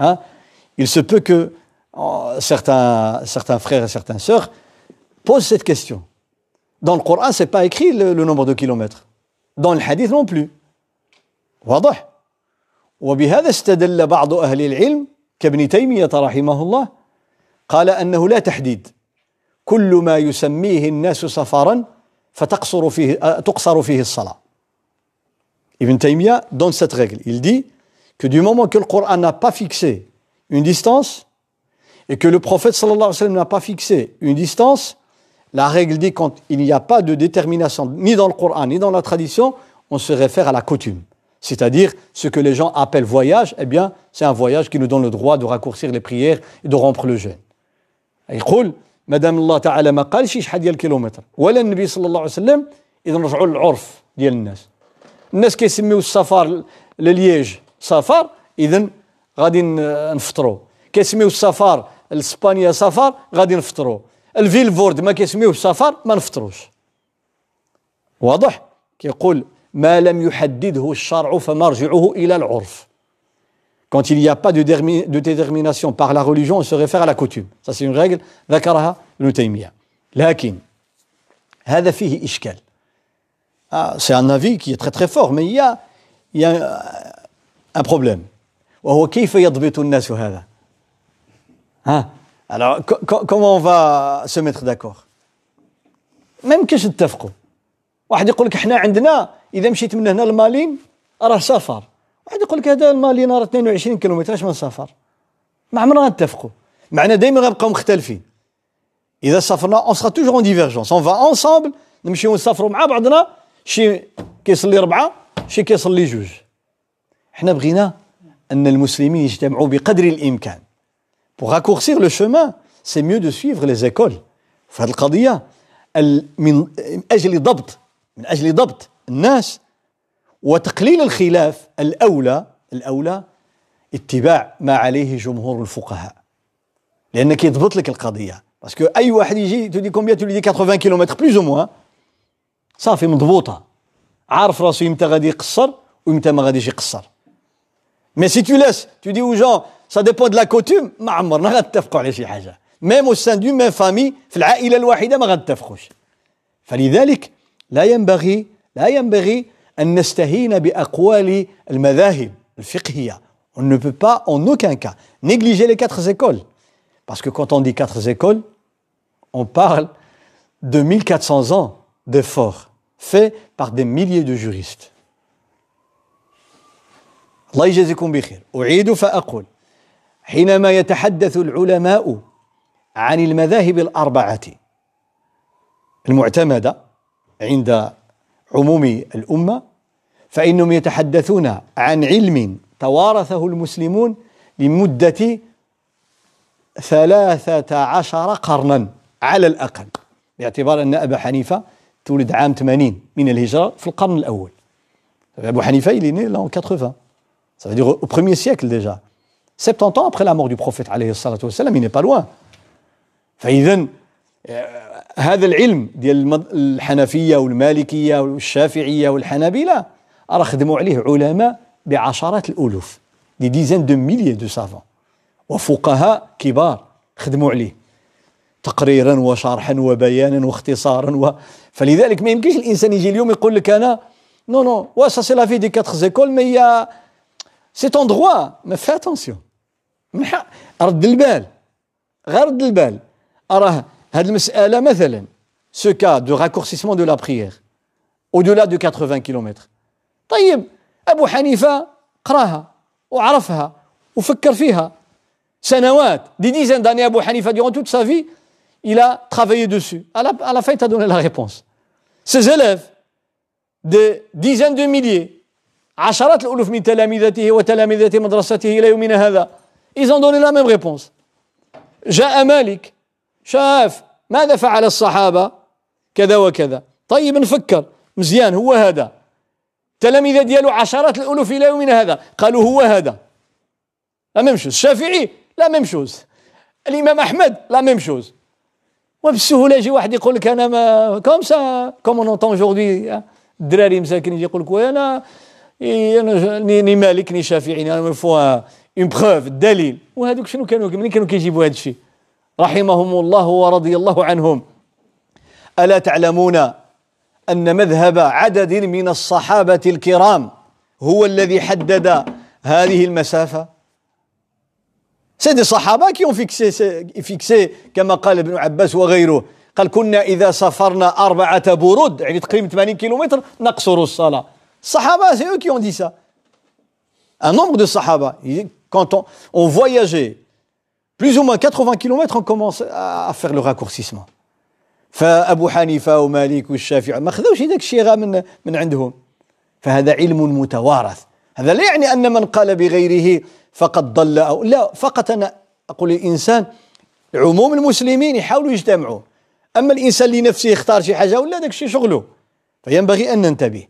hein? il se peut que oh, certains, certains frères et certaines sœurs posent cette question dans le Coran c'est pas écrit le, le nombre de kilomètres dans le hadith non plus واضح وبهذا استدل بعض أهل العلم كابن تيمية رحمه الله قال أنه لا تحديد كل ما يسميه الناس سفرا فتقصر فيه تقصر فيه الصلاه Ibn Taymiyyah donne cette règle. Il dit que du moment que le Coran n'a pas fixé une distance et que le prophète sallallahu alayhi wa sallam n'a pas fixé une distance, la règle dit quand il n'y a pas de détermination ni dans le Coran ni dans la tradition, on se réfère à la coutume. C'est-à-dire ce que les gens appellent voyage, eh bien, c'est un voyage qui nous donne le droit de raccourcir les prières et de rompre le jeûne. يقول مدام الله تعالى ما قالش شحال ديال الكيلومتر ولا النبي صلى الله عليه وسلم اذا نرجعوا للعرف ديال الناس الناس كيسميو السفر لليج سفر اذا غادي نفطروا كيسميو السفر لاسبانيا سفر غادي نفطروا الفيلفورد ما كيسميوه سفر ما نفطروش واضح كيقول ما لم يحدده الشرع فمرجعه الى العرف Quand il n'y a pas de, de détermination par la religion, on se réfère à la coutume. Ça, c'est une règle. ذكرها ابن تيمية. لكن هذا فيه إشكال. Ah, c'est un avis qui est très très fort, mais il y a, il y a un problème. وهو كيف يضبط الناس هذا؟ ها alors comment on va se mettre d'accord ما يمكنش نتفقوا واحد يقول لك إحنا عندنا إذا مشيت من هنا لمالين راه سفر واحد يقول لك هذا المالين راه 22 كيلومتر اش من سفر ما عمرنا نتفقوا معنا دائما غنبقاو مختلفين. إذا سافرنا اون سera toujours en divergence. On va ensemble نمشيو نسافروا مع بعضنا شي كيصلي ربعة شي كيصلي جوج. حنا بغينا أن المسلمين يجتمعوا بقدر الإمكان. Pour raccourcir le chemin c'est mieux de suivre les écoles. في هذه القضية من أجل ضبط من أجل ضبط الناس. وتقليل الخلاف الأولى الأولى اتباع ما عليه جمهور الفقهاء. لأنك يضبط لك القضية. parce que أي واحد يجي tu dis combien تولي 80 كيلومتر plus ou moins صافي مضبوطة. عارف راسو يمتى غادي يقصر ويمتى ما غاديش يقصر. mais si tu laisses tu dis aux gens ça dépend de la coutume ما عمرنا غنتفقوا على شي حاجة. même au sein de même famille في العائلة الواحدة ما غنتفقوش فلذلك لا ينبغي لا ينبغي أن نستهين بأقوال المذاهب الفقهية On ne peut pas en aucun cas négliger les quatre écoles. Parce que quand on dit quatre écoles, on parle de 1400 ans d'efforts faits par des milliers de juristes. الله يجازيكم بخير أعيد فأقول حينما يتحدث العلماء عن المذاهب الأربعة المعتمدة عند عموم الأمة فإنهم يتحدثون عن علم توارثه المسلمون لمدة ثلاثة عشر قرنا على الأقل باعتبار أن أبا حنيفة تولد عام 80 من الهجرة في القرن الأول. أبو حنيفة il est né l'an 80 ça veut dire au premier siècle déjà. 70 ans après la mort du prophète عليه الصلاة والسلام il n'est pas loin. فإذا هذا العلم ديال الحنفيه والمالكيه والشافعيه والحنابله راه خدموا عليه علماء بعشرات الالوف des dizaines de milliers de savants وفقهاء كبار خدموا عليه تقريرا وشرحا وبيانا واختصارا و... فلذلك ما يمكنش الانسان يجي اليوم يقول لك أنا non non moi ça c'est l'avis des quatre écoles mais c'est ton droit mais fais attention رد البال غير رد البال راه ce cas de raccourcissement de la prière au-delà de 80 km طيب أبو حنيفة قراها وعرفها وفكر فيها سنوات دي dizaines d'années Abu Hanifa durant toute sa vie il a travaillé dessus à la, à la fin il t'a donné la réponse ses élèves des dizaines de milliers عشرات الألوف من تلامذته وتلامذة مدرسته إلى يومنا هذا ils ont donné la même réponse جاء مالك شاف ماذا فعل الصحابة؟ كذا وكذا. طيب نفكر مزيان هو هذا. تلاميذ ديالو عشرات الألوف إلى يومنا هذا. قالوا هو هذا. la même chose الشافعي؟ la même chose الإمام أحمد؟ la même chose وبالسهولة يجي واحد يقول لك أنا ما comme ça comme on entend aujourd'hui الدراري مساكن يجي يقول لك أنا ني مالك ني شافعي أنا faut une preuve الدليل وهذوك شنو كانوا؟ منين كانوا كيجيبوا هذا الشيء؟ رحمهم الله ورضي الله عنهم. ألا تعلمون أن مذهب عدد من الصحابة الكرام هو الذي حدد هذه المسافة؟ c'est des الصحابة qui fixaient fixaient كما قال ابن عباس وغيره. قال كنا إذا سافرنا أربعة برود يعني تقريبا 80 كيلومتر نقصر الصلاة. الصحابة سي eux qui ont dit ça. Un nombre de sahaba quand on, on voyageait plus ou moins 80 km, on commence à faire le raccourcissement. فأبو حنيفة ومالك والشافعي ما خذوش هذاك الشيء من من عندهم فهذا علم متوارث هذا لا يعني أن من قال بغيره فقد ضل أو لا فقط أنا أقول للإنسان عموم المسلمين يحاولوا يجتمعوا أما الإنسان لنفسه يختار شي حاجة ولا داك الشيء شغله فينبغي أن ننتبه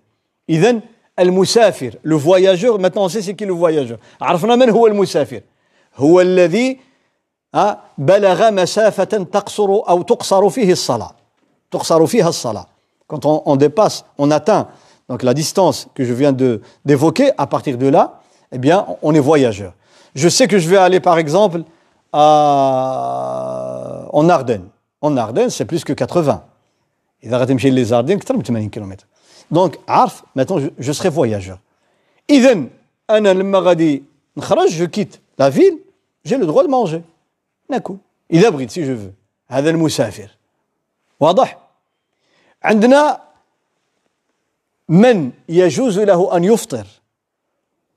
إذا المسافر le voyageur maintenant c'est c'est qui le voyageur عرفنا من هو المسافر هو الذي بلغ مسافة تقصر أو تقصر فيه الصلاة تقصر فيها الصلاة quand on, on dépasse on atteint donc la distance que je viens de d'évoquer à partir de là eh bien on est voyageur je sais que je vais aller par exemple à, en Ardennes en Ardennes c'est plus que 80 إذا غتمشي les Ardennes أكثر من 80 km donc عارف maintenant je, je serai voyageur إذا أنا لما غادي نخرج je quitte la ville j'ai le droit de manger ناكل إذا بغيت سي جو هذا المسافر. واضح؟ عندنا من يجوز له أن يفطر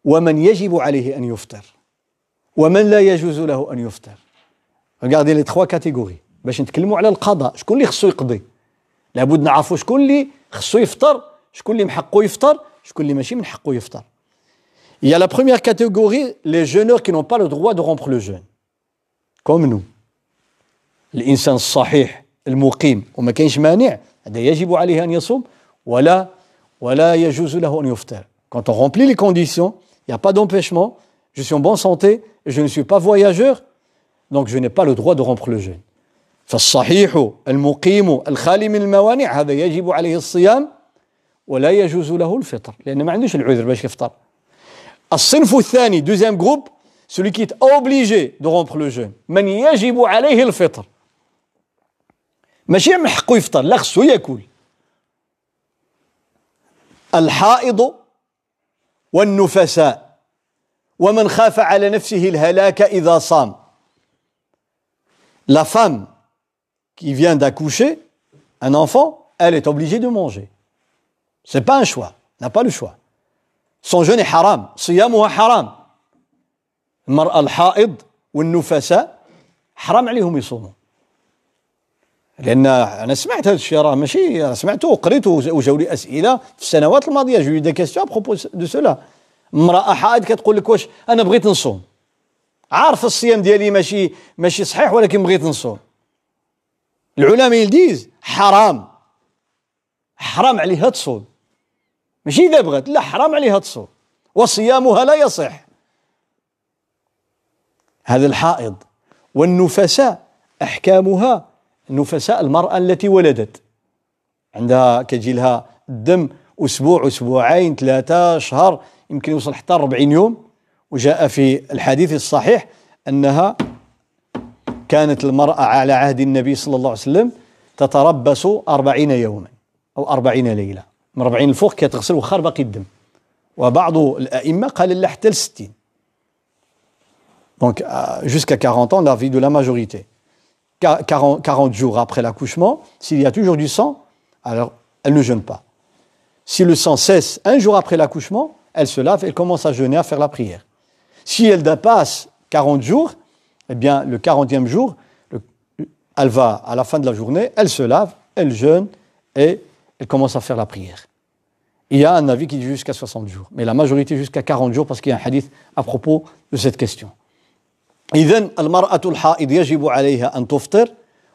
ومن يجب عليه أن يفطر ومن لا يجوز له أن يفطر. Regardez les trois catégories. باش نتكلموا على القضاء. شكون اللي خصو يقضي؟ لابد نعرفوا شكون اللي خصو يفطر شكون اللي من حقه يفطر شكون اللي ماشي من حقه يفطر. Il y a la première catégorie, les jeûneurs qui n'ont pas le droit de rompre le jeûne. Comme nous. الإنسان الصحيح المقيم وما كاينش مانع هذا يجب عليه أن يصوم ولا ولا يجوز له أن يفطر. Quand on remplit les conditions, il n'y a pas d'empêchement, je suis en bonne santé, je ne suis pas voyageur, donc je n'ai pas le droit de rompre le. فالصحيح المقيم الخالي من الموانع هذا يجب عليه الصيام ولا يجوز له الفطر لأن ما عندوش العذر باش يفطر الصنف الثاني deuxième groupe celui qui est obligé de rompre le jeûne من يجب عليه الفطر ماشي من حقه يفطر لا خصو ياكل الحائض والنفساء ومن خاف على نفسه الهلاك إذا صام La femme qui vient d'accoucher, un enfant, elle est obligée de manger. C'est pas un choix, n'a pas le choix. Son jeûne est haram, صيامها حرام. المرأة الحائض والنفساء حرام عليهم يصوموا. لأن أنا سمعت هذا الشيء راه ماشي أنا سمعته وقريته وجاوا لي أسئلة في السنوات الماضية j'ai des questions à propos de cela امرأة حائض كتقول لك واش أنا بغيت نصوم. عارف الصيام ديالي ماشي ماشي صحيح ولكن بغيت نصوم. العلماء ils disent حرام. حرام عليها تصوم. ماشي إذا بغت لا حرام عليها تصوم. وصيامها لا يصح. هذا الحائض. والنفساء أحكامها النفساء المرأة التي ولدت. عندها كيجي لها الدم أسبوع أسبوعين ثلاثة شهر يمكن يوصل حتى 40 يوم. وجاء في الحديث الصحيح أنها كانت المرأة على عهد النبي صلى الله عليه وسلم تتربص أربعين يوما أو أربعين ليلة. من 40 الفوق كتغسل وخر باقي الدم. وبعض الأئمة قال لا حتى ل 60 Donc, jusqu'à 40 ans, la vie de la majorité. 40, 40 jours après l'accouchement, s'il y a toujours du sang, alors elle ne jeûne pas. Si le sang cesse un jour après l'accouchement, elle se lave et commence à jeûner, à faire la prière. Si elle dépasse 40 jours, eh bien, le 40e jour, le, elle va à la fin de la journée, elle se lave, elle jeûne et elle commence à faire la prière. Il y a un avis qui dit jusqu'à 60 jours, mais la majorité jusqu'à 40 jours parce qu'il y a un hadith à propos de cette question. إذن المرأة الحائض يجب عليها أن تفطر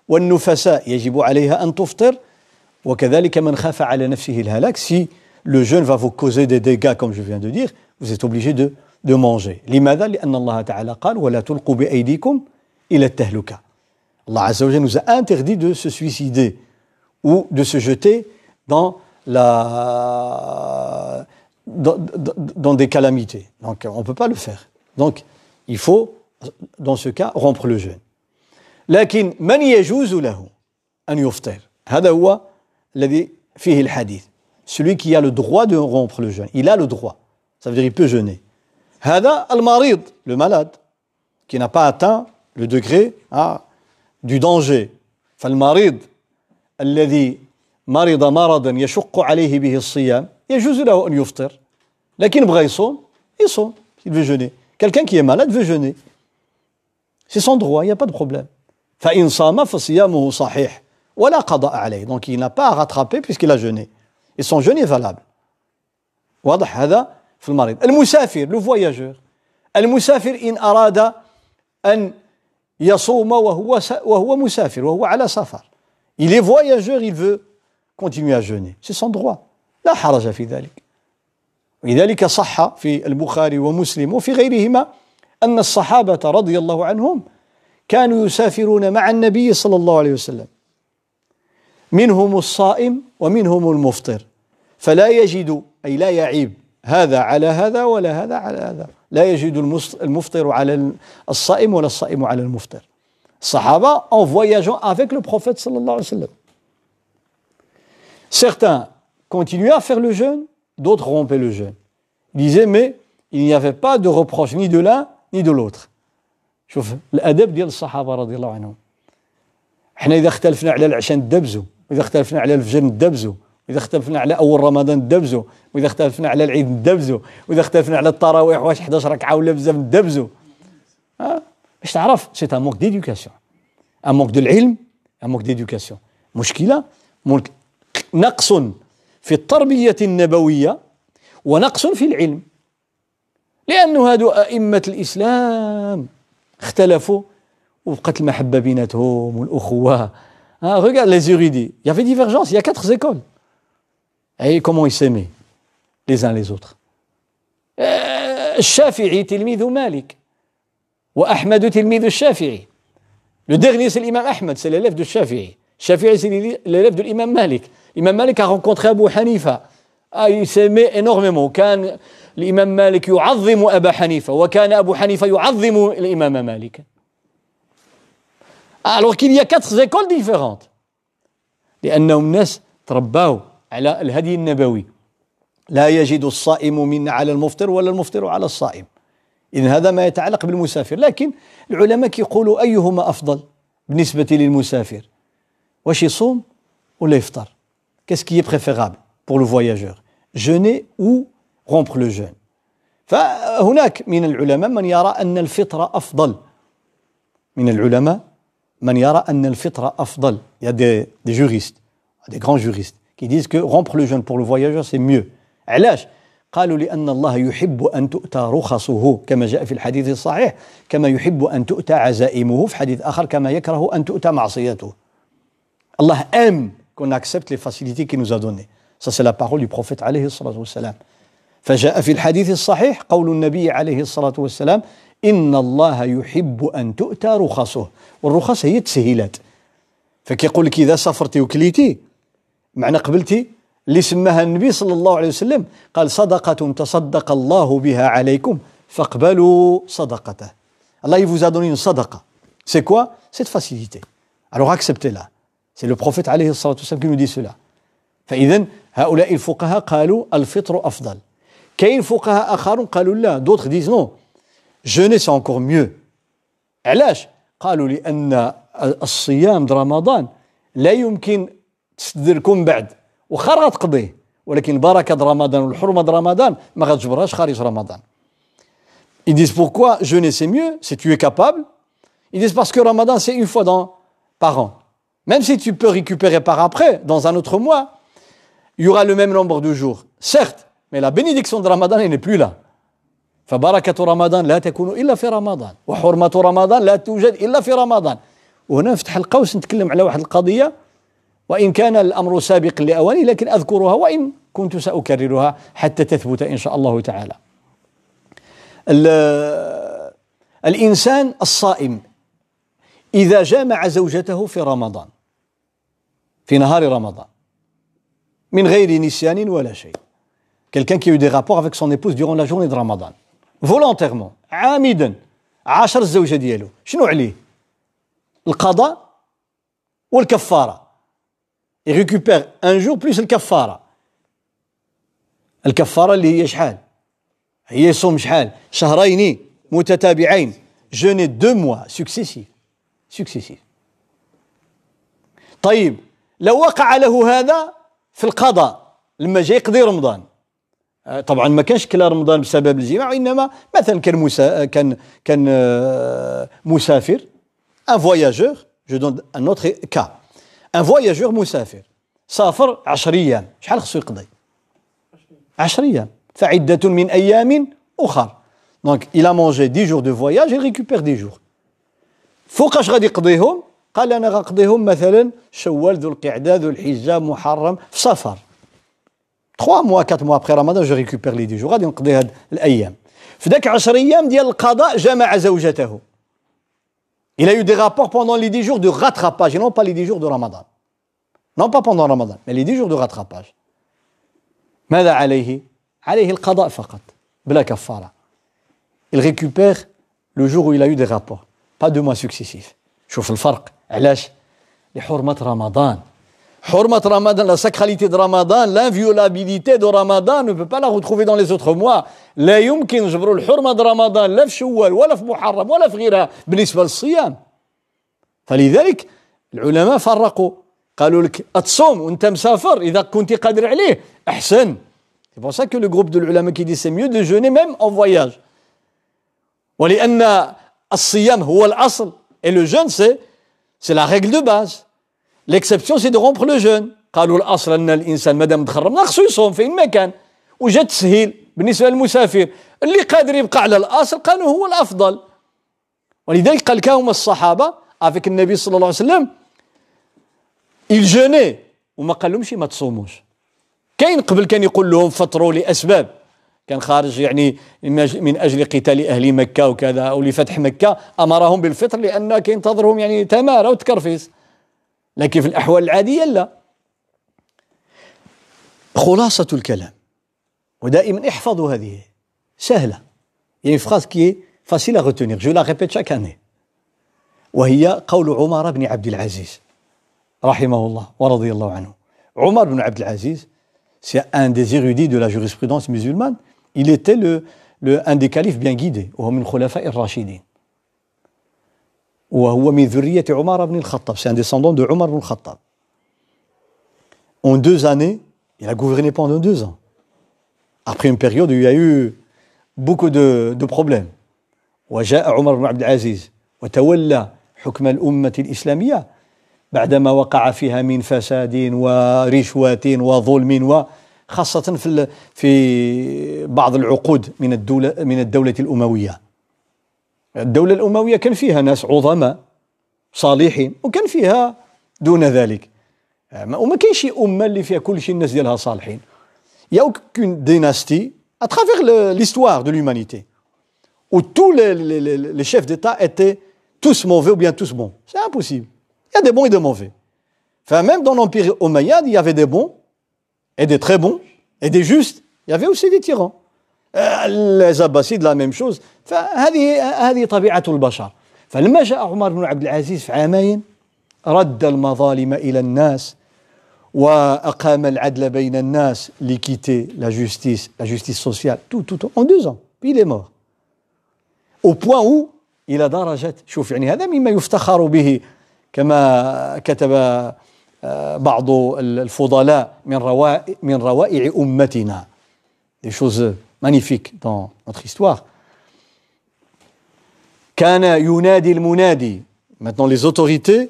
والنفساء يجب عليها أن تفطر وكذلك من خاف على نفسه الهلاك si le jeûne va vous causer des dégâts comme je viens de dire vous êtes obligé de de manger. لماذا؟ لأن الله تعالى قال ولا تلقوا بأيديكم إلى التهلكة. Allah Azza wa nous a interdit de se suicider ou de se jeter dans la dans, dans, dans des calamités. Donc on ne peut pas le faire. Donc il faut dans ce cas rompre le jeûne. لكن من يجوز له أن يفطر هذا هو الذي فيه الحديث celui qui a le droit de rompre le jeûne il a le droit ça veut dire il peut jeûner هذا المريض le malade qui n'a pas atteint le degré hein, du danger فالمريض الذي مرض مرضا يشق عليه به الصيام يجوز له أن يفطر لكن بغى يصوم يصوم il veut jeûner quelqu'un qui est malade veut jeûner C'est son droit il n'y a pas de problème. فإن صام فصيامه صحيح ولا قضاء عليه donc il n'a pas à rattraper puisqu'il a jeûné. Et son jeûne est valable. واضح هذا في المريض المسافر لو فواياجور المسافر إن أراد أن يصوم وهو وهو مسافر وهو على سفر il est voyageur il veut continuer à jeûner. C'est son droit. لا حرج في ذلك لذلك صح في البخاري ومسلم وفي غيرهما أن الصحابة رضي الله عنهم كانوا يسافرون مع النبي صلى الله عليه وسلم. منهم الصائم ومنهم المفطر. فلا يجد أي لا يعيب هذا على هذا ولا هذا على هذا. لا يجد المفطر على الصائم ولا الصائم على المفطر. الصحابة en voyageant avec le prophète صلى الله عليه وسلم certains continuaient à faire le jeûne d'autres rompaient le jeûne. Disaient mais il n'y avait pas de reproche ni de l'un ni de l'autre. شوف الادب ديال الصحابه رضي الله عنهم إحنا اذا اختلفنا على العشاء ندبزوا واذا اختلفنا على الفجر ندبزوا واذا اختلفنا على اول رمضان ندبزوا واذا اختلفنا على العيد ندبزوا واذا اختلفنا على التراويح واش 11 ركعه ولا بزاف ندبزوا باش تعرف c'est un manque d'éducation un manque de العلم un manque d'éducation مشكله نقص في التربيه النبويه ونقص في العلم لأنه هادو أئمة الإسلام اختلفوا وبقت المحبة بيناتهم والأخوة Ah, regarde les érudits. Il y avait divergence. Il y a quatre écoles. Et comment ils s'aimaient les uns les autres. الشافعي تلميذ مالك وأحمد تلميذ الشافعي Le dernier, c'est l'imam Ahmed, c'est l'élève du Shafi'i. Shafi'i, c'est l'élève de l'imam Malik. L'imam Malik a rencontré Abu Hanifa. Il s'aimait énormément. كان الإمام مالك يعظم أبا حنيفة وكان أبو حنيفة يعظم الإمام مالك. Alors qu'il y a quatre écoles différentes. لأنهم الناس ترباوا على الهدي النبوي لا يجد الصائم من على المفطر ولا المفطر على الصائم إذا هذا ما يتعلق بالمسافر لكن العلماء يقولوا أيهما أفضل بالنسبة للمسافر واش يصوم ولا يفطر qui est préférable pour le voyageur Jeûner ou rompre le jeûne فهناك من العلماء من يرى أن الفطرة أفضل. من العلماء من يرى أن الفطرة أفضل. Il y a des, des juristes des grands juristes qui disent que rompre le jeûne pour le voyageur c'est mieux. علاش؟ قالوا لأن الله يحب أن تؤتى رخصه كما جاء في الحديث الصحيح كما يحب أن تؤتى عزائمه في حديث آخر كما يكره أن تؤتى معصيته. الله aime qu'on accepte les facilités qu'il nous a données. Ça c'est la parole du prophète عليه الصلاة والسلام فجاء في الحديث الصحيح قول النبي عليه الصلاة والسلام إن الله يحب أن تؤتى رخصه والرخص هي التسهيلات فكيقول لك إذا سافرتي وكليتي معنى قبلتي اللي سماها النبي صلى الله عليه وسلم قال صدقة تصدق الله بها عليكم فاقبلوا صدقته الله il vous a donné une sadaqa. C'est quoi? Cette facilité. Alors acceptez-la. C'est le prophète عليه الصلاة والسلام qui nous dit cela. فإذا هؤلاء الفقهاء قالوا الفطر أفضل كاين فقهاء آخرون قالوا لا d'autres disent non jeûner c'est encore mieux علاش قالوا لأن الصيام رمضان لا يمكن تستدركم بعد وخا راه تقضيه ولكن البركه رمضان والحرمه رمضان ما غتجبرهاش خارج رمضان Ils disent pourquoi jeûner c'est mieux, si tu es capable. Ils disent parce que Ramadan c'est une fois dans, par an. Même si tu peux récupérer par après, dans un autre mois, il y aura le même nombre de jours. Certes, mais la bénédiction de Ramadan elle n'est plus là. فبركة رمضان لا تكون إلا في رمضان وحرمة رمضان لا توجد إلا في رمضان وهنا نفتح القوس نتكلم على واحد القضية وإن كان الأمر سابق لأواني لكن أذكرها وإن كنت سأكررها حتى تثبت إن شاء الله تعالى الإنسان الصائم إذا جامع زوجته في رمضان في نهار رمضان من غير نسيان ولا شيء quelqu'un qui a eu des rapports avec son épouse durant la journée de Ramadan volontairement عامدا عاشر الزوجة ديالو شنو عليه القضاء والكفارة il récupère un jour plus الكفارة الكفارة اللي هي شحال هي يصوم شحال شهرين متتابعين jeûner deux mois successifs successifs طيب لو وقع له هذا في القضاء لما جاي يقضي رمضان. طبعا ما كانش كلا رمضان بسبب الجماع وإنما مثلا كان مسا كان كان مسافر un voyageur je donne un autre cas un voyageur مسافر سافر 10 أيام شحال خصو يقضي؟ 10 أيام. فعدة من أيام أخر. donc il a mangé 10 jours de voyage récupère 10 jours فوقاش غادي يقضيهم؟ قال أنا غنقضيهم مثلا شوال ذو القعده ذو الحجه محرم في صفر 3 mois 4 mois après Ramadan je récupère les 10 jours غادي نقضي هاد الأيام في ذاك 10 أيام ديال القضاء جمع زوجته Il a eu des rapports pendant les 10 jours de rattrapage et non pas les 10 jours de Ramadan. Non pas pendant Ramadan, mais les 10 jours de rattrapage. ماذا عليه؟ عليه القضاء فقط بلا كفارة. Il récupère le jour où il a eu des rapports, pas deux mois successifs. شوف الفرق علاش؟ لحرمة رمضان. حرمة رمضان, sacralité de Ramadan, l'inviolabilité de Ramadan ne peut pas la retrouver dans les autres mois. لا يمكن جبروا الحرمة de Ramadan لا في شوال ولا في محرم ولا في غيرها بالنسبة للصيام. فلذلك العلماء فرقوا قالوا لك تصوم وانت مسافر إذا كنت قادر عليه أحسن C'est pour ça que le groupe de l'ulama qui dit c'est mieux de jeûner même en voyage. ولأن الصيام هو الأصل et le jeûne c'est c'est la règle de base. L'exception c'est de rompre le jeûne. قالوا الأصل أن الإنسان ما دام دخل رمضان خصو يصوم فين ما كان وجا التسهيل بالنسبة للمسافر. اللي قادر يبقى على الأصل قالوا هو الأفضل. ولذلك قال كاهم الصحابة افيك النبي صلى الله عليه وسلم il jeûnait. وما قال لهمش ما تصوموش. كاين قبل كان يقول لهم فطروا لأسباب. كان خارج يعني من أجل قتال أهل مكة وكذا أو لفتح مكة أمرهم بالفطر لأن كينتظرهم يعني تمارة وتكرفيس. لكن في الأحوال العادية لا. خلاصة الكلام. ودائما احفظوا هذه. سهلة. يعني est facile à retenir. Je la répète chaque année. وهي قول عمر بن عبد العزيز رحمه الله ورضي الله عنه. عمر بن عبد العزيز c'est un des érudits de la jurisprudence musulmane. Il était le, le un des califes bien guidés ذرية عمر بن الخطاب c'est un descendant de Omar بن الخطاب en deux années il a gouverné pendant deux ans après une période où il y a eu beaucoup de, de problèmes وجاء عمر بن عبد العزيز وتولى حكم الأمة الإسلامية بعدما وقع فيها من فساد ورشوة وظلم خاصة في في بعض العقود من الدولة من الدولة الأموية الدولة الأموية كان فيها ناس عظماء صالحين وكان فيها دون ذلك وما كاينش شي أمة اللي فيها كل شيء الناس ديالها صالحين y a aucune dynastie à travers l'histoire de l'humanité où tous les chefs d'État étaient tous mauvais ou bien tous bons. C'est impossible. Il y a des bons et des mauvais. Enfin, même dans l'Empire Omeyyade, et des très bons et des justes, il y avait aussi des tyrans. Les Abbasides, la même chose. فلما جاء عمر بن عبد العزيز في عامين رد المظالم إلى الناس واقام العدل بين الناس l'équité la justice la justice sociale tout tout tout en deux ans puis il est mort au point où إلى درجه شوف يعني هذا مما يفتخر به كما كتب بعض الفضلاء من روائع من روائع أمتنا des choses magnifiques dans notre histoire كان ينادي المنادي maintenant les autorités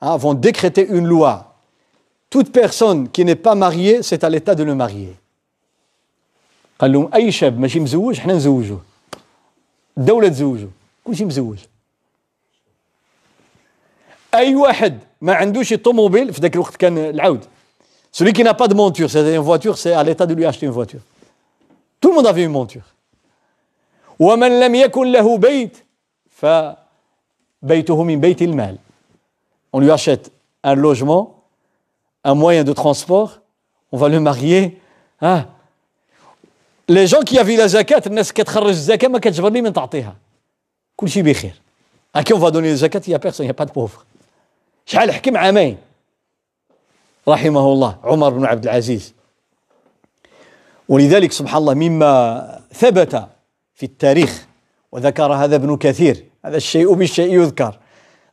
hein, vont décréter une loi toute personne qui n'est pas mariée c'est à l'état de le marier قال لهم أي شاب ماشي مزوج حنا نزوجوه الدولة تزوجه كلشي مزوج اي واحد ما عندوش طوموبيل في ذاك الوقت كان العود celui qui n'a pas de monture c'est une voiture c'est à l'état de lui acheter une voiture tout le monde avait une monture ومن لم يكن له بيت فبيته من بيت المال on lui achète un logement un moyen de transport on va le marier ah les gens qui avaient la zakat الناس كتخرج الزكاه ما كتجبرني من تعطيها كل شيء بخير à qui on va donner la zakat il y a personne il y a pas de pauvre شحال حكم عامين؟ رحمه الله عمر بن عبد العزيز. ولذلك سبحان الله مما ثبت في التاريخ وذكر هذا ابن كثير هذا الشيء بالشيء يذكر.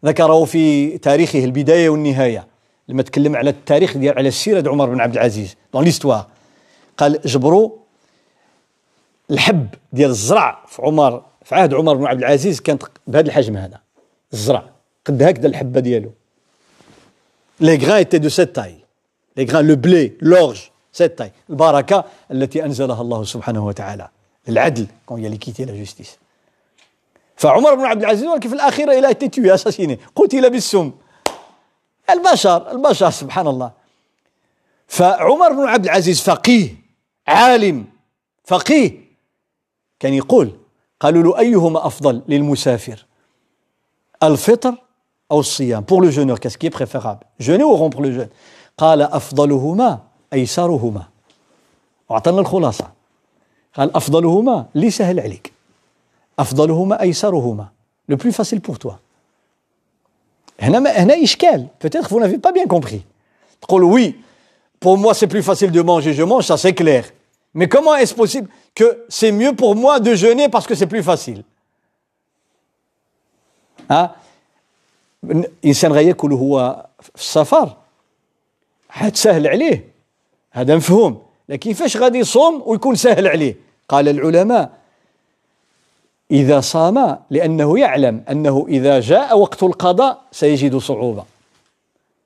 ذكره في تاريخه البداية والنهاية. لما تكلم على التاريخ ديال على السيرة عمر بن عبد العزيز دون ليستوار قال جبروا الحب ديال الزرع في عمر في عهد عمر بن عبد العزيز كانت بهذا الحجم هذا. الزرع. قد هكذا الحبة ديالو. les grains étaient de cette taille les grains le blé l'orge cette taille البركه التي انزلها الله سبحانه وتعالى العدل quand y a l'équité la justice فعمر بن عبد العزيز ولكن في الاخير il a été tué assassiné قتل بالسم البشر البشر سبحان الله فعمر بن عبد العزيز فقيه عالم فقيه كان يقول قالوا له أيهما أفضل للمسافر الفطر pour le jeûneur, qu'est-ce qui est préférable? Jeûner ou rompre le jeûne? le plus facile pour toi. peut-être que vous n'avez pas bien compris. oui pour moi c'est plus facile de manger je mange ça c'est clair. Mais comment est-ce possible que c'est mieux pour moi de jeûner parce que c'est plus facile? Hein? الانسان غياكل هو في السفر سهل عليه هذا مفهوم لكن كيفاش غادي يصوم ويكون سهل عليه؟ قال العلماء إذا صام لأنه يعلم أنه إذا جاء وقت القضاء سيجد صعوبة.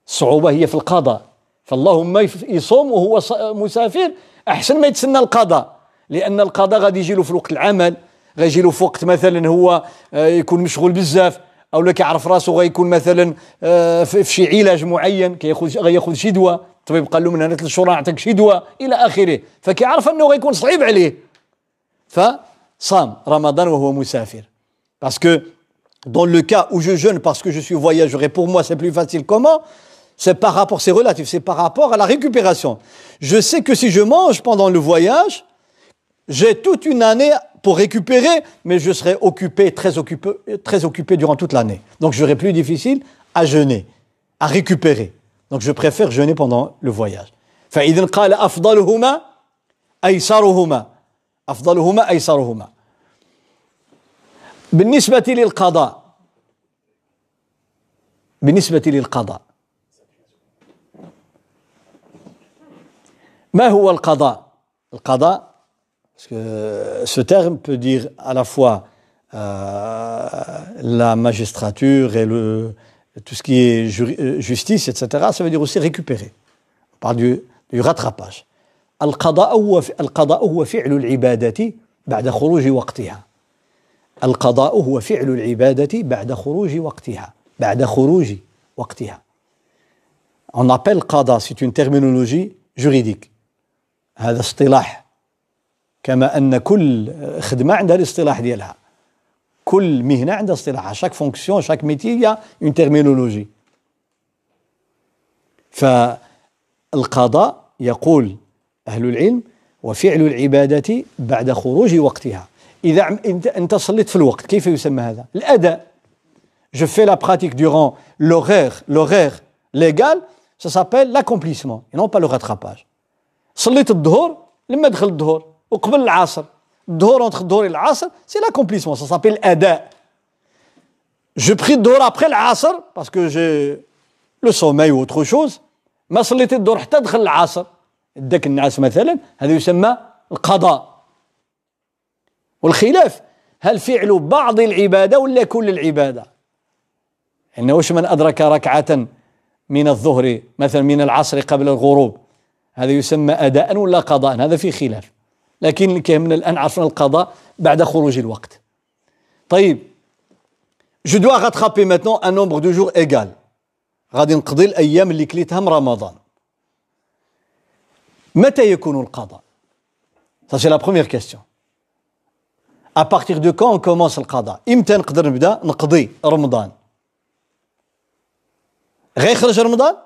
الصعوبة هي في القضاء. فاللهم يصوم وهو مسافر أحسن ما يتسنى القضاء. لأن القضاء غادي يجي له في وقت العمل غيجي له في وقت مثلا هو آه، يكون مشغول بزاف. او لا كيعرف راسو غيكون مثلا آه، في شي علاج معين كياخذ غياخذ شي دواء الطبيب قال له من هنا ثلاث شهور نعطيك شي دواء الى اخره فكيعرف انه غيكون صعيب عليه فصام رمضان وهو مسافر باسكو dans le cas où je jeûne parce que je suis voyageur et pour moi c'est plus facile comment c'est par rapport c'est relatif c'est par rapport à la récupération je sais que si je mange pendant le voyage j'ai toute une année pour récupérer, mais je serai occupé, très occupé, très occupé durant toute l'année. Donc j'aurai plus difficile à jeûner, à récupérer. Donc je préfère jeûner pendant le voyage. فإذا قال أفضلهما أيسرهما أفضلهما أيسرهما بالنسبة للقضاء بالنسبة للقضاء ما هو القضاء القضاء Parce que ce terme peut dire à la fois euh, la magistrature et le, tout ce qui est justice, etc. Ça veut dire aussi récupérer. On parle du, du rattrapage. القضاء هو فعل العبادة بعد خروج وقتها. القضاء هو فعل العبادة بعد خروج وقتها. بعد خروج وقتها. On appelle قضاء, c'est une terminologie juridique. هذا اصطلاح كما أن كل خدمة عندها الاصطلاح ديالها. كل مهنة عندها اصطلاحها chaque fonction chaque métier y a une terminologie فالقضاء يقول أهل العلم وفعل العبادة بعد خروج وقتها. إذا أنت صليت في الوقت كيف يسمى هذا؟ الأداء. Je fais la pratique durant l'horaire l'horaire légal. Ça s'appelle l'accomplissement et non pas le rattrapage. صليت الظهر لما دخل الظهر وقبل العصر الظهر entre الظهر العصر c'est l'accomplissement ça s'appelle ada je prie الظهر après العصر parce que j'ai le sommeil chose ما صليت الظهر حتى دخل العصر. داك النعاس مثلا هذا يسمى القضاء. والخلاف هل فعل بعض العبادة ولا كل العبادة؟ يعني واش من أدرك ركعة من الظهر مثلا من العصر قبل الغروب؟ هذا يسمى اداء ولا قضاء؟ هذا في خلاف. لكن كيهمنا الان عرفنا القضاء بعد خروج الوقت. طيب je dois rattraper maintenant un nombre de jours égal غادي نقضي الأيام اللي كليتها من رمضان. متى يكون القضاء؟ Ça, c'est la première question. Partir de quand on commence القضاء إمتى نقدر نبدأ نقضي رمضان؟ غيخرج رمضان؟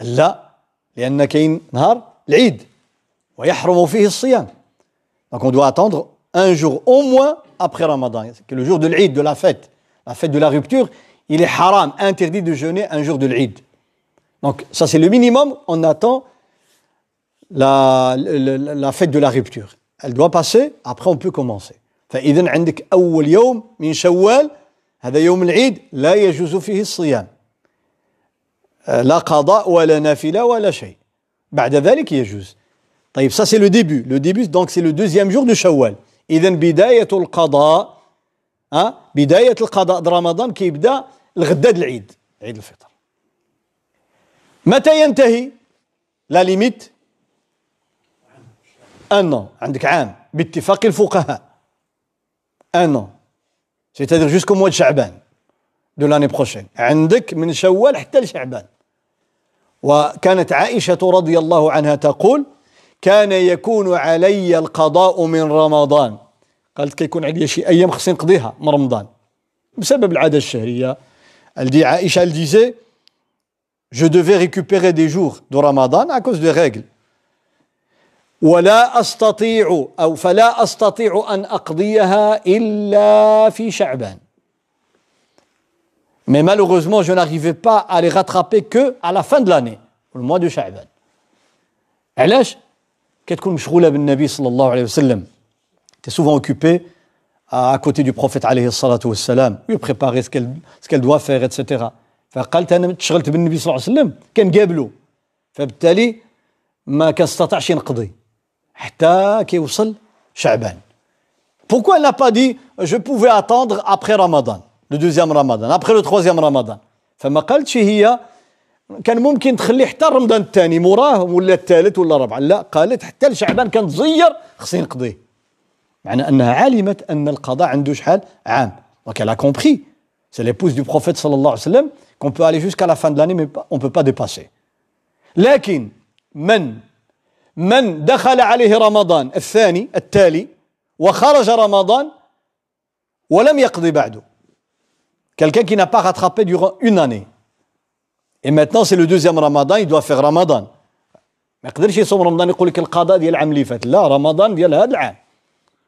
لا لأن كاين نهار العيد. Donc on doit attendre un jour au moins après Ramadan, que le jour de l'Eid, de la fête, la fête de la rupture, il est haram, interdit de jeûner un jour de l'Eid. Donc ça c'est le minimum, on attend la, la, fête de la rupture. Elle doit passer, après on peut commencer. فإذا عندك أول يوم من شوال هذا يوم العيد لا يجوز فيه الصيام لا قضاء ولا نافلة ولا شيء بعد ذلك يجوز طيب ça c'est le début. Le début donc c'est le deuxième jour de Shawwal. إذا بداية القضاء ها بداية القضاء رمضان كيبدأ الغدا د العيد عيد الفطر. متى ينتهي؟ لا ليميت. ان عندك عام. باتفاق الفقهاء. ان c'est-à-dire jusqu'au mois de شعبان de l'année prochaine. عندك من شوال حتى لشعبان. وكانت عائشة رضي الله عنها تقول كان يكون علي القضاء من رمضان. قالت كيكون عليا شي أيام خصني نقضيها من رمضان. بسبب العادة الشهرية elle dit عائشة elle disait je devais récupérer des jours de Ramadan à cause de règles ولا أستطيع أو فلا أستطيع أن أقضيها إلا في شعبان. mais malheureusement, je n'arrivais pas à les rattraper qu'à la fin de l'année, au de شعبان. علاش؟ كتكون مشغوله بالنبي صلى الله عليه وسلم étais souvent occupée à côté du prophète عليه الصلاه والسلام et préparer ce qu'elle ce qu'elle doit faire et فقالت أنا تشغلت بالنبي صلى الله عليه وسلم كنقابلو فبالتالي ما كنستطعش نقضي حتى كيوصل شعبان. Pourquoi elle n'a pas dit je pouvais attendre après Ramadan le deuxième Ramadan après le troisième Ramadan? فما قالتش هي كان ممكن تخلي حتى رمضان الثاني موراه ولا الثالث ولا الرابع. لا قالت حتى لشعبان كان تزير خصني نقضيه معنى أنها علمت أن القضاء عنده شحال؟ عام. دونك elle a compris. C'est du prophète صلى الله عليه وسلم qu'on peut aller jusqu'à la fin de mais on peut pas dépasser. لكن من من دخل عليه رمضان الثاني التالي وخرج رمضان ولم يقضي بعده. Quelqu'un qui n'a pas rattrapé durant une année. Et maintenant, c'est le deuxième ramadan, il doit faire ramadan. ما يقدرش يصوم رمضان يقول لك القضاء ديال العام اللي فات. لا رمضان ديال هذا العام.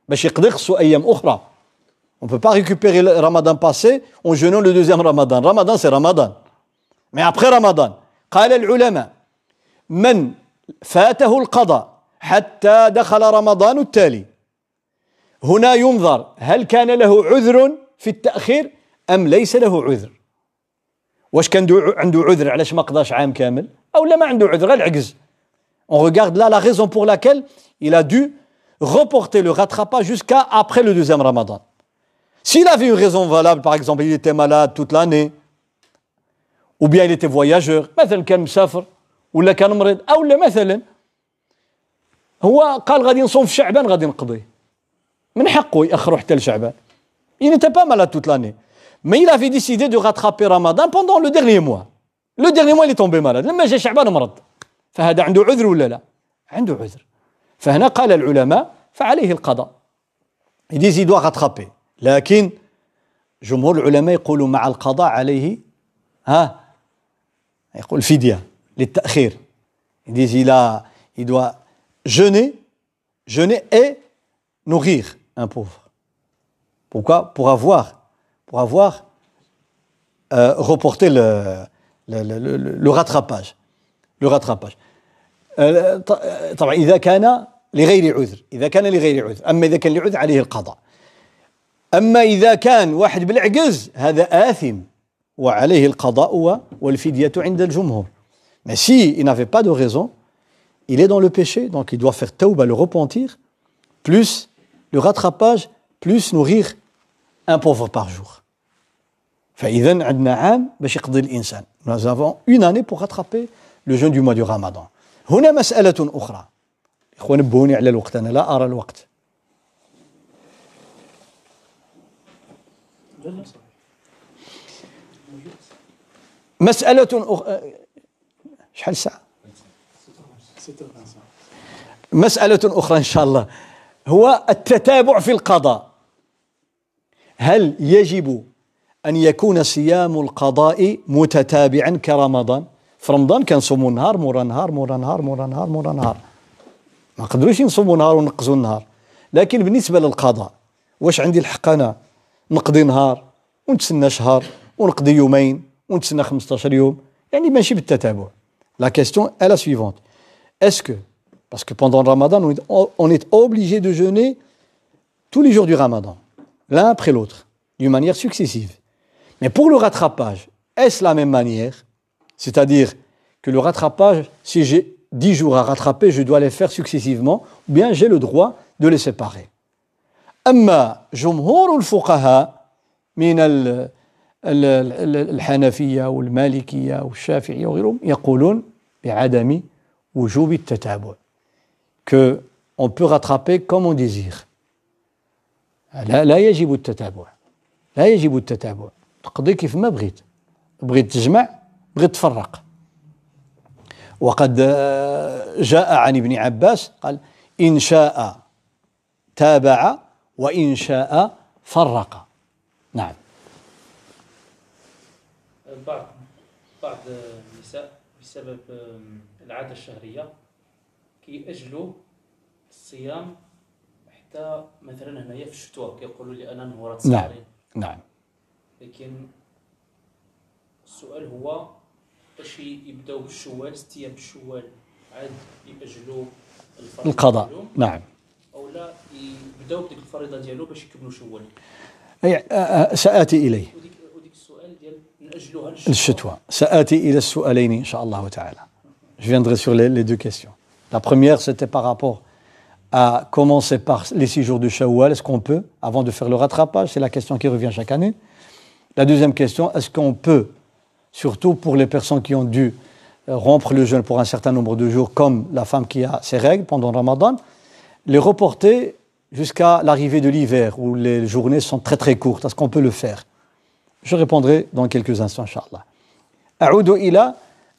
باش يقضي خصو أيام أخرى. On peut pas récupérer le ramadan passé en jeûnant le deuxième ramadan. Ramadan c'est ramadan. Mais après ramadan قال العلماء من فاته القضاء حتى دخل رمضان التالي. هنا ينظر هل كان له عذر في التأخير أم ليس له عذر؟ واش كان عنده عذر علاش ما قضاش عام كامل أو لا ما عنده عذر غير العجز on regarde là la raison pour laquelle il a dû reporter le rattrapage jusqu'à après le deuxième ramadan s'il avait une raison valable par exemple il était malade toute l'année ou bien il était voyageur مثلا كان مسافر ولا كان مريض أو لا مثلا هو قال غادي نصوم في شعبان غادي نقضي من حقه ياخروا حتى لشعبان il n'était pas malade toute l'année Mais il avait décidé de rattraper Ramadan pendant le dernier mois. Le dernier mois, il est tombé malade. لما جاء شعبان مرض. فهذا عنده عذر ولا لا؟ عنده عذر. فهنا قال العلماء فعليه القضاء. Ils disent il doit rattraper. لكن جمهور العلماء يقولوا مع القضاء عليه ها يقول فدية للتأخير. Ils disent il a il doit jeûner jeûner et nourrir un pauvre. Pourquoi Pour avoir pour avoir euh, reporté le, le, le, le, rattrapage. Le rattrapage. طبعا إذا كان لغير عذر إذا كان لغير عذر أما إذا كان لعذر عليه القضاء أما إذا كان واحد بالعجز هذا آثم وعليه القضاء والفدية عند الجمهور Mais si il n'avait pas de raison, il est dans le péché, donc il doit faire tauba, le repentir, plus le rattrapage, plus nourrir un pauvre par jour. فإذا عندنا عام باش يقضي الإنسان. Nous avons une année pour rattraper le jeûne du mois du Ramadan. هنا مسألة أخرى. إخوان نبهوني على الوقت. أنا لا أرى الوقت. مسألة أخرى شحال الساعة؟ مسألة أخرى إن شاء الله. هو التتابع في القضاء. هل يجب أن يكون صيام القضاء متتابعا كرمضان. في رمضان كنصوموا نهار مورا نهار مورا نهار مورا نهار مورا نهار ما نقدروش نصوموا نهار ونقزوا النهار. لكن بالنسبة للقضاء واش عندي الحق أنا؟ نقضي نهار ونتسنى شهر ونقضي يومين ونتسنى 15 يوم. يعني ماشي بالتتابع. لا كيستيون est la suivante. Est-ce que parce que pendant le ramadan on est, obligé de jeûner tous les jours du ramadan l'un Mais pour le rattrapage, est-ce la même manière C'est-à-dire que le rattrapage, si j'ai 10 jours à rattraper, je dois les faire successivement, ou bien j'ai le droit de les séparer. أما جمهور الفقهاء من الحنفية والمالكية والشافعية وغيرهم يقولون بعدم وجوب التتابع que on peut rattraper comme on désire لا لا يجب التتابع لا يجب التتابع تقضي كيف ما بغيت. بغيت تجمع بغيت تفرق. وقد جاء عن ابن عباس قال إن شاء تابع وإن شاء فرق. نعم. بعض بعض النساء بسبب العادة الشهرية كيأجلوا الصيام حتى مثلا هنايا في الشتوى كيقولوا لي أنا نهورات نعم نعم. لكن السؤال هو باش يبداو بالشوال ست أيام بالشوال عاد ياجلوا القضاء ديالو. نعم أو لا يبداو بديك الفريضة ديالو باش يكملوا شوال أي سآتي إليه وديك وديك السؤال ديال نأجلوها للشتوى سآتي إلى السؤالين إن شاء الله تعالى Je viendrai sur les, les deux questions. La première, c'était par rapport à commencer par les six jours de Shawwal. Est-ce qu'on peut, avant de faire le rattrapage C'est la question qui revient chaque année. La deuxième question, est-ce qu'on peut surtout pour les personnes qui ont dû euh, rompre le jeûne pour un certain nombre de jours, comme la femme qui a ses règles pendant Ramadan, les reporter jusqu'à l'arrivée de l'hiver, où les journées sont très très courtes. Est-ce qu'on peut le faire Je répondrai dans quelques instants, Inch'Allah. أعود إلى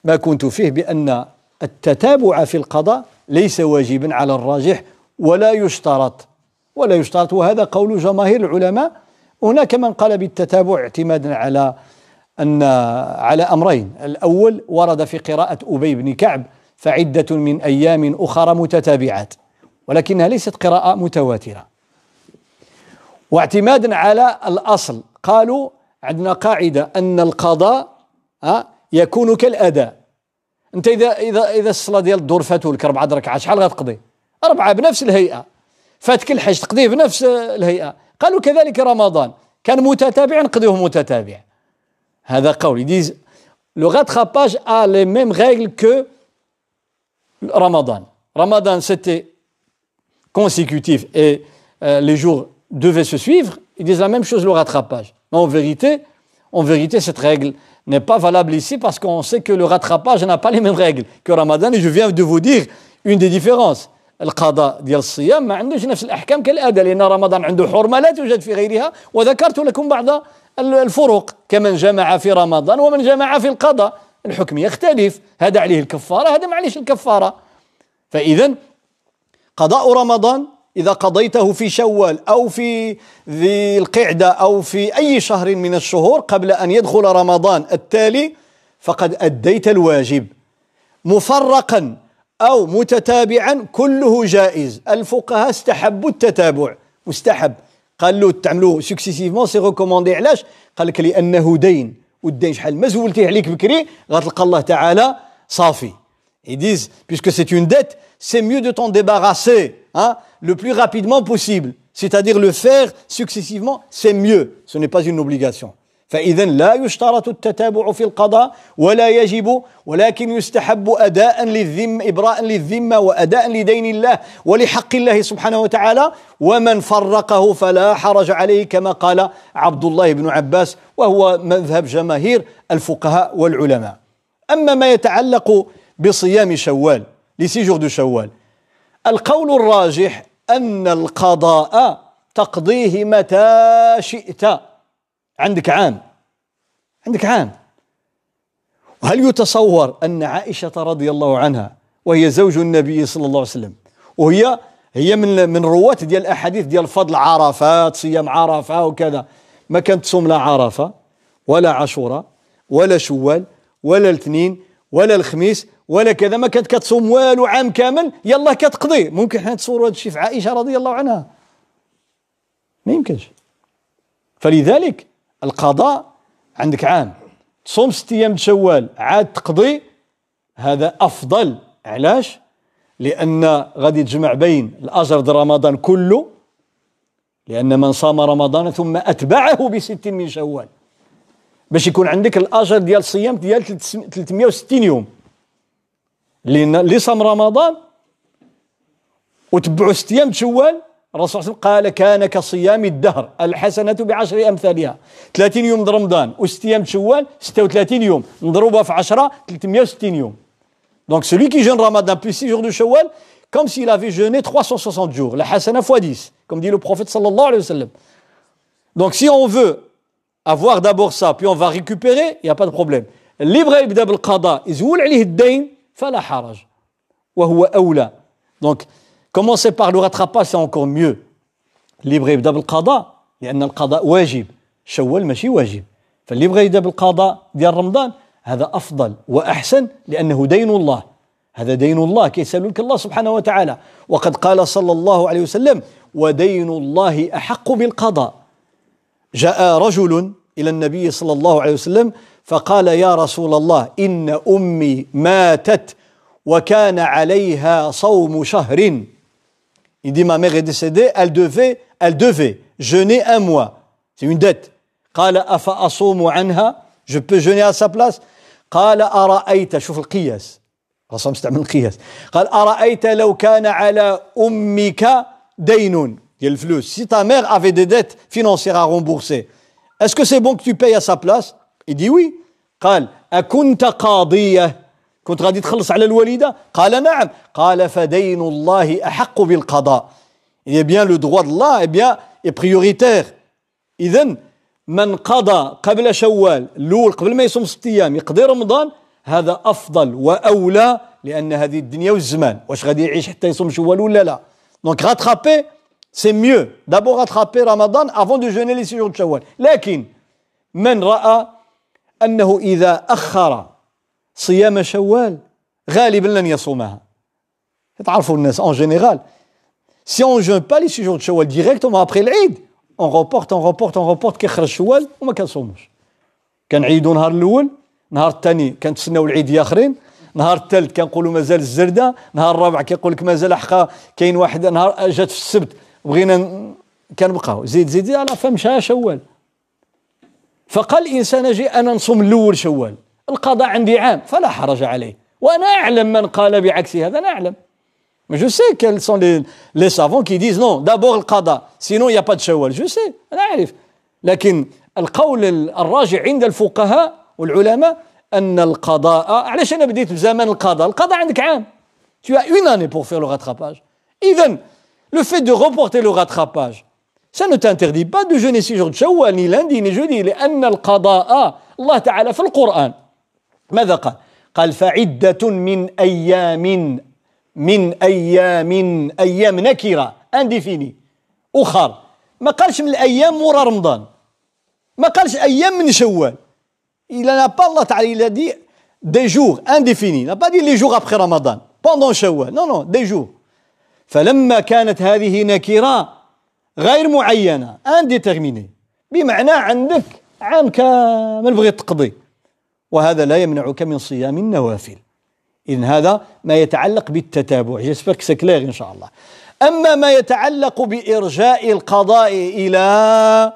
ما كنت فيه بأن التتابع في القضاء ليس واجبا على الراجح ولا يشترط ولا يشترط وهذا قول جماهير العلماء هناك من قال بالتتابع اعتمادا على أن على أمرين. الأول ورد في قراءة أبي بن كعب فعدة من أيام أخرى متتابعات ولكنها ليست قراءة متواترة. واعتمادا على الأصل قالوا عندنا قاعدة أن القضاء يكون كالأداء أنت إذا إذا إذا الصلاة ديال الدور فاتوا لك أربعة ركعات شحال غتقضي؟ أربعة بنفس الهيئة. فاتك الحج تقضيه بنفس الهيئة. قالوا كذلك رمضان كان متتابع نقضيه متتابع هذا قول ils disent le rattrapage a les mêmes règles que Ramadan Ramadan c'était consécutif et euh, les jours devaient se suivre ils disent la même chose le rattrapage mais en vérité en vérité cette règle n'est pas valable ici parce qu'on sait que le rattrapage n'a pas les mêmes règles que Ramadan et je viens de vous dire une des différences القضاء ديال الصيام ما عندوش نفس الأحكام كالاداء لأن رمضان عنده حرمة لا توجد في غيرها وذكرت لكم بعض الفروق كمن جمع في رمضان ومن جمع في القضاء. الحكم يختلف هذا عليه الكفارة هذا ما عليهش الكفارة. فاذا قضاء رمضان إذا قضيته في شوال أو في ذي القعدة أو في أي شهر من الشهور قبل أن يدخل رمضان التالي فقد أديت الواجب. مفرقا أو متتابعا كله جائز الفقهاء استحبوا التتابع مستحب قال له تعملوه سكسيسيفمون سي ريكوموندي علاش قال لك لانه دين والدين شحال ما زولتيه عليك بكري غتلقى الله تعالى صافي Ils disent, puisque c'est une dette, c'est mieux de t'en débarrasser hein, le plus rapidement possible. C'est-à-dire le faire successivement, c'est mieux. Ce n'est pas une obligation. فإذا لا يشترط التتابع في القضاء ولا يجب ولكن يستحب أداء للذم إبراء للذمة وأداء لدين الله ولحق الله سبحانه وتعالى. ومن فرقه فلا حرج عليه كما قال عبد الله بن عباس وهو مذهب جماهير الفقهاء والعلماء. أما ما يتعلق بصيام شوال لسيجور دو شوال القول الراجح أن القضاء تقضيه متى شئت. عندك عام. عندك عام. وهل يتصور أن عائشة رضي الله عنها وهي زوج النبي صلى الله عليه وسلم وهي هي من من رواة ديال الأحاديث ديال فضل عرفات صيام عرفة وكذا. ما كانت تصوم لا عرفة ولا عاشوراء ولا شوال ولا الاثنين ولا الخميس ولا كذا. ما كانت كتصوم والو عام كامل يلا كتقضي. ممكن حنا نتصوروا هذا الشيء في عائشة رضي الله عنها. ما يمكنش. فلذلك القضاء عندك عام. تصوم ست أيام شوال عاد تقضي هذا أفضل علاش؟ لأن غادي تجمع بين الأجر ديال رمضان كله لأن من صام رمضان ثم أتبعه بست من شوال. باش يكون عندك الأجر ديال الصيام ديال 360 يوم. لأن اللي صام رمضان وتبعوا ست أيام شوال الرسول صلى الله عليه وسلم قال كان كصيام الدهر الحسنة بعشر أمثالها. 30 يوم رمضان وستيام شوال 36 يوم. نضربها في عشرة 360 يوم. donc celui qui jeûne Ramadan plus 6 jours de شوال comme s'il avait jeûné 360 jours la حسنة x 10 comme dit le prophète صلى الله عليه وسلم donc si on veut avoir d'abord ça puis on va récupérer il n'y a pas de يبدأ بالقضاء يزول عليه الدين فلا حرج وهو أولى donc Commencer par le rattrapage, c'est encore mieux. اللي يبغى يبدا بالقضاء لأن القضاء واجب. شوال ماشي واجب. فاللي يبغى يبدأ بالقضاء ديال رمضان هذا أفضل وأحسن لأنه دين الله. هذا دين الله كيسالك الله سبحانه وتعالى. وقد قال صلى الله عليه وسلم ودين الله أحق بالقضاء. جاء رجل إلى النبي صلى الله عليه وسلم فقال يا رسول الله إن أمي ماتت وكان عليها صوم شهر. Il dit ma mère est décédée, elle devait, elle devait jeûner un mois. C'est une dette. قال أفأصوم عنها je peux jeûner à sa place قال أرأيت شوف القياس الرسول مستعمل القياس قال أرأيت لو كان على أمك دين ديال الفلوس si ta mère avait des dettes financières à rembourser est-ce que c'est bon que tu payes à sa place il dit oui قال أكنت قاضية كنت غادي تخلص على الوالدة؟ قال نعم. قال فدين الله أحق بالقضاء. إيه بيان لو droit الله إيه بيان est prioritaire. إذن من قضى قبل شوال الأول قبل ما يصوم ست أيام يقضي رمضان هذا أفضل وأولى لأن هذه الدنيا والزمان. واش غادي يعيش حتى يصوم شوال ولا لا؟ دونك mieux. D'abord rattraper Ramadan avant de jeûner les six jours de Shawwal. لكن من رأى أنه إذا أخر صيام شوال غالبا لن يصومها. تعرفوا الناس on ne jeûne pas les six jours de Shawwal directement après l'Eid on reporte on reporte on reporte كيخرج شوال وما كنصوموش كنعيدوا نهار الأول نهار الثاني كنتسناو العيد اخرين نهار الثالث كنقولوا مازال الزرده نهار الرابع كيقول لك مازال حقا كاين واحد نهار جات في السبت بغينا كنبقاو زيد زيد على فمشى شوال فقال الانسان أجي أنا نصوم الأول شوال القضاء عندي عام فلا حرج عليه وأنا اعلم من قال بعكس هذا أنا اعلم Mais je sais quels sont les, les savants qui disent non, d'abord le qada, sinon il n'y a pas de shawwal. Je sais, أنا أعرف. لكن القول الراجع عند الفقهاء والعلماء أن القضاء علاش أنا بديت بزمن القضاء؟ القضاء عندك عام. Tu as une année pour faire le rattrapage. إذا le fait de reporter le rattrapage, ça ne t'interdit pas de jeûner six jours de shawwal, ni lundi, ni jeudi, لأن القضاء الله تعالى في القرآن ماذا قال؟ قال فعدة من أيام من أيام أيام نكرة indéfini أخر. ما قالش من الأيام مورا رمضان. ما قالش أيام من شوال. Il n'a il a dit des jours. indéfinis il n'a pas dit les jours après Ramadan. Pendant شوال non non. Des jours. فلما كانت هذه نكرة غير معينة. indéterminé بمعنى عندك عام كامل بغيت تقضي. وهذا لا يمنعك من صيام النوافل. إذن هذا ما يتعلق بالتتابع. j'espère c'est clair إن شاء الله أما ما يتعلق بإرجاء القضاء إلى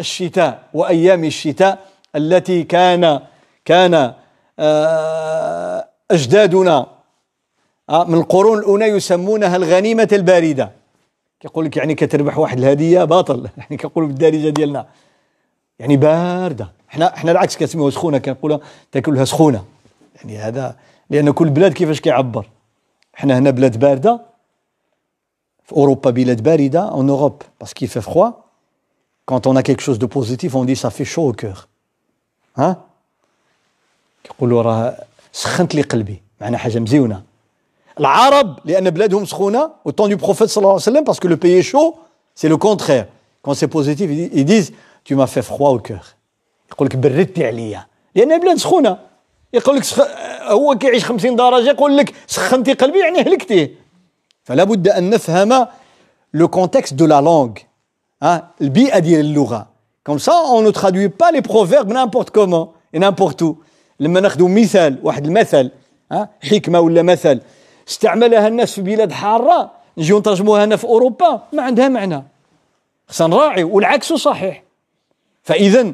الشتاء وأيام الشتاء التي كان كان آه، أجدادنا آه، من القرون الأولى يسمونها الغنيمة الباردة. كيقول لك يعني كتربح واحد الهدية باطل. [laughs] يعني كنقولوا بالدارجة ديالنا. يعني باردة. حنا حنا العكس كنسميوها سخونة كنقولها تاكلها سخونة. يعني هذا لأن كل بلاد كيفاش كيعبر؟ حنا هنا بلاد باردة في أوروبا بلاد باردة en Europe parce que qu'il fait froid quand on a chose de positif on dit ça fait chaud au cœur ها كيقولوا راه سخنت لي قلبي. معنا حاجة مزيونة. العرب لأن بلادهم سخونة و au temps du Prophète صلى الله عليه وسلم parce que le pays chaud c'est le contraire quand c'est positif ils disent tu m'as fait froid au cœur يقول لك بردتي عليا لأن بلاد سخونة. يقول لك سخ... هو كيعيش 50 درجة يقول لك سخنتي قلبي يعني هلكتي. فلا بد أن نفهم le contexte de la langue ها البيئة ديال اللغة. comme ça on ne traduit pas les proverbes n'importe comment n'importe où لما ناخذ مثال واحد المثل. ها حكمة ولا مثل. استعملها الناس في بلاد حارة نجيو نترجموها هنا في أوروبا ما عندها معنى. خصنا نراعي والعكس صحيح. فاذا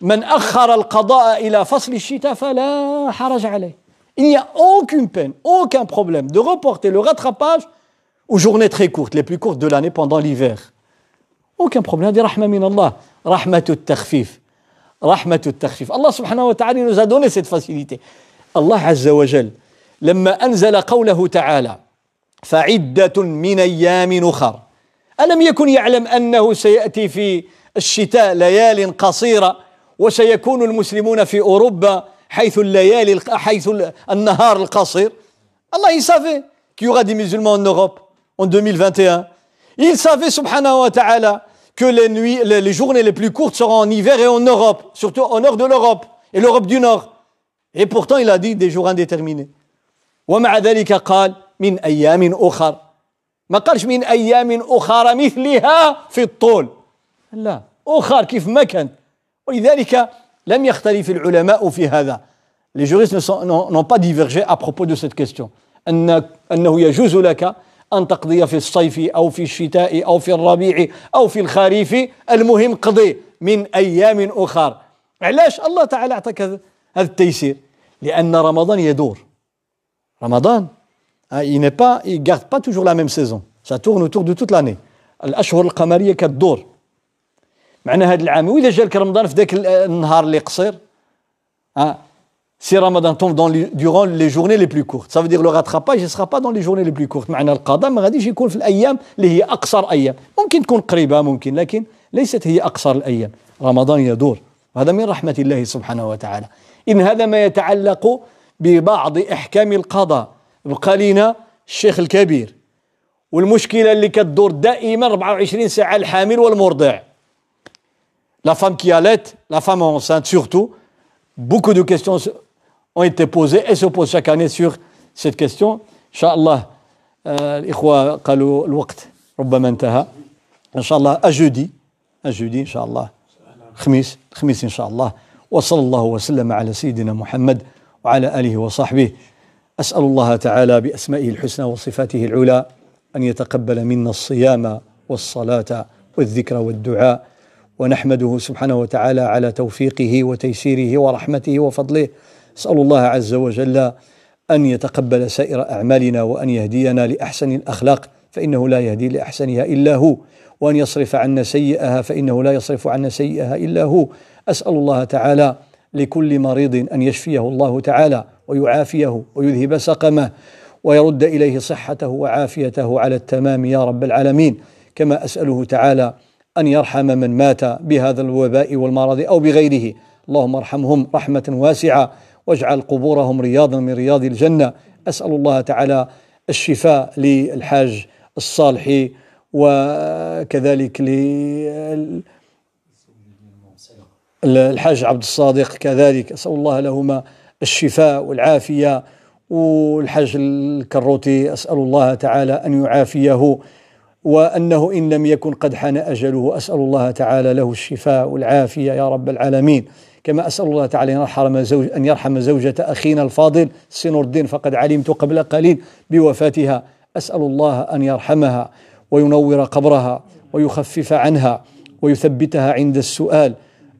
من أخر القضاء إلى فصل الشتاء فلا حرج عليه. Il n'y a aucune peine, aucun problème de reporter le rattrapage aux journées très courtes, les plus courtes de l'année pendant l'hiver. Aucun problème. هذه رحمة من الله. رحمة التخفيف. رحمة التخفيف. Allah subhanahu wa ta'ala nous a donné cette facilité. Allah عز وجل لما أنزل قوله تعالى فعدة من أيام أخر ألم يكن يعلم أنه سيأتي في الشتاء ليال قصيرة وسيكون المسلمون في أوروبا حيث الليالي حيث النهار القصير Allah il savait qu'il des musulmans en Europe en 2021 il savait subhanahu wa ta'ala que les nuits les, les journées les plus courtes seront en hiver et en Europe surtout au nord de l'Europe et l'Europe du Nord et pourtant il a dit des jours indéterminés ومع ذلك قال من أيام أخر ما قالش من أيام أخرى مثلها في الطول لا أخر كيف ما كانت ولذلك لم يختلف العلماء في هذا. Les juristes n'ont pas divergé à propos de cette question. أن أنه يجوز لك أن تقضي في الصيف أو في الشتاء أو في الربيع أو في الخريف. المهم قضي من أيام أخر. علاش الله تعالى أعطاك هذا التيسير؟ لأن رمضان يدور. رمضان il n'est pas il garde pas toujours la même saison. Ça tourne autour de toute l'année. الأشهر القمرية كتدور. معنا هذا العام وإذا جالك رمضان في ذاك النهار اللي قصير ها dans les, durant les journées les plus courtes. Ça veut dire le rattrapage ne sera pas dans les journées les plus courtes. معنى القضاء ما غاديش يكون في الأيام اللي هي أقصر أيام. ممكن تكون قريبة ممكن لكن ليست هي أقصر الأيام. رمضان يدور. هذا من رحمة الله سبحانه وتعالى. إن هذا ما يتعلق ببعض إحكام القضاء. بقى لنا الشيخ الكبير والمشكلة اللي كتدور دائما 24 ساعة الحامل والمرضع. La femme qui allait, la femme enceinte surtout, beaucoup de questions ont été posées et se posent chaque année sur cette question. الله الإخوة قالوا الوقت ربما انتهى إن شاء الله أجودي أجودي إن شاء الله خميس خميس إن شاء الله وصلى الله وسلم على سيدنا محمد وعلى آله وصحبه أسأل الله تعالى بأسمائه الحسنى وصفاته العلى أن يتقبل منا الصيام والصلاة والذكر والدعاء ونحمده سبحانه وتعالى على توفيقه وتيسيره ورحمته وفضله. اسال الله عز وجل أن يتقبل سائر أعمالنا وأن يهدينا لأحسن الأخلاق فإنه لا يهدي لأحسنها إلا هو. وأن يصرف عنا سيئها فإنه لا يصرف عنا سيئها إلا هو. أسأل الله تعالى لكل مريض أن يشفيه الله تعالى ويعافيه ويذهب سقمه ويرد إليه صحته وعافيته على التمام يا رب العالمين. كما أسأله تعالى أن يرحم من مات بهذا الوباء والمرض أو بغيره. اللهم ارحمهم رحمة واسعة واجعل قبورهم رياضا من رياض الجنة. أسأل الله تعالى الشفاء للحاج الصالحي وكذلك للحاج عبد الصادق كذلك. أسأل الله لهما الشفاء والعافية. والحاج الكروتي أسأل الله تعالى أن يعافيه. وأنه إن لم يكن قد حان أجله أسأل الله تعالى له الشفاء والعافية يا رب العالمين. كما أسأل الله تعالى أن يرحم, زوج أن يرحم زوجة أخينا الفاضل سنور الدين فقد علمت قبل قليل بوفاتها. أسأل الله أن يرحمها وينور قبرها ويخفف عنها ويثبتها عند السؤال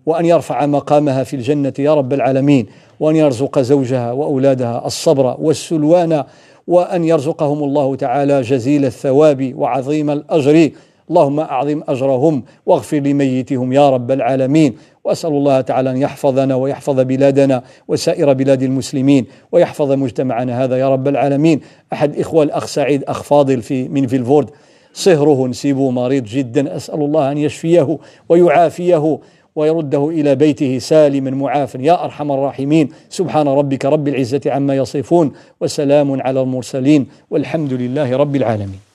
وأن يرفع مقامها في الجنة يا رب العالمين وأن يرزق زوجها وأولادها الصبر والسلوان وأن يرزقهم الله تعالى جزيل الثواب وعظيم الأجر. اللهم أعظم أجرهم واغفر لميتهم يا رب العالمين. وأسأل الله تعالى أن يحفظنا ويحفظ بلادنا وسائر بلاد المسلمين ويحفظ مجتمعنا هذا يا رب العالمين. أحد إخوة الأخ سعيد أخ فاضل في من فيلفورد. صهره نسيبه مريض جدا. أسأل الله أن يشفيه ويعافيه. ويرده إلى بيته سالما معافا. يا أرحم الراحمين سبحان ربك رب العزة عما يصفون وسلام على المرسلين والحمد لله رب العالمين.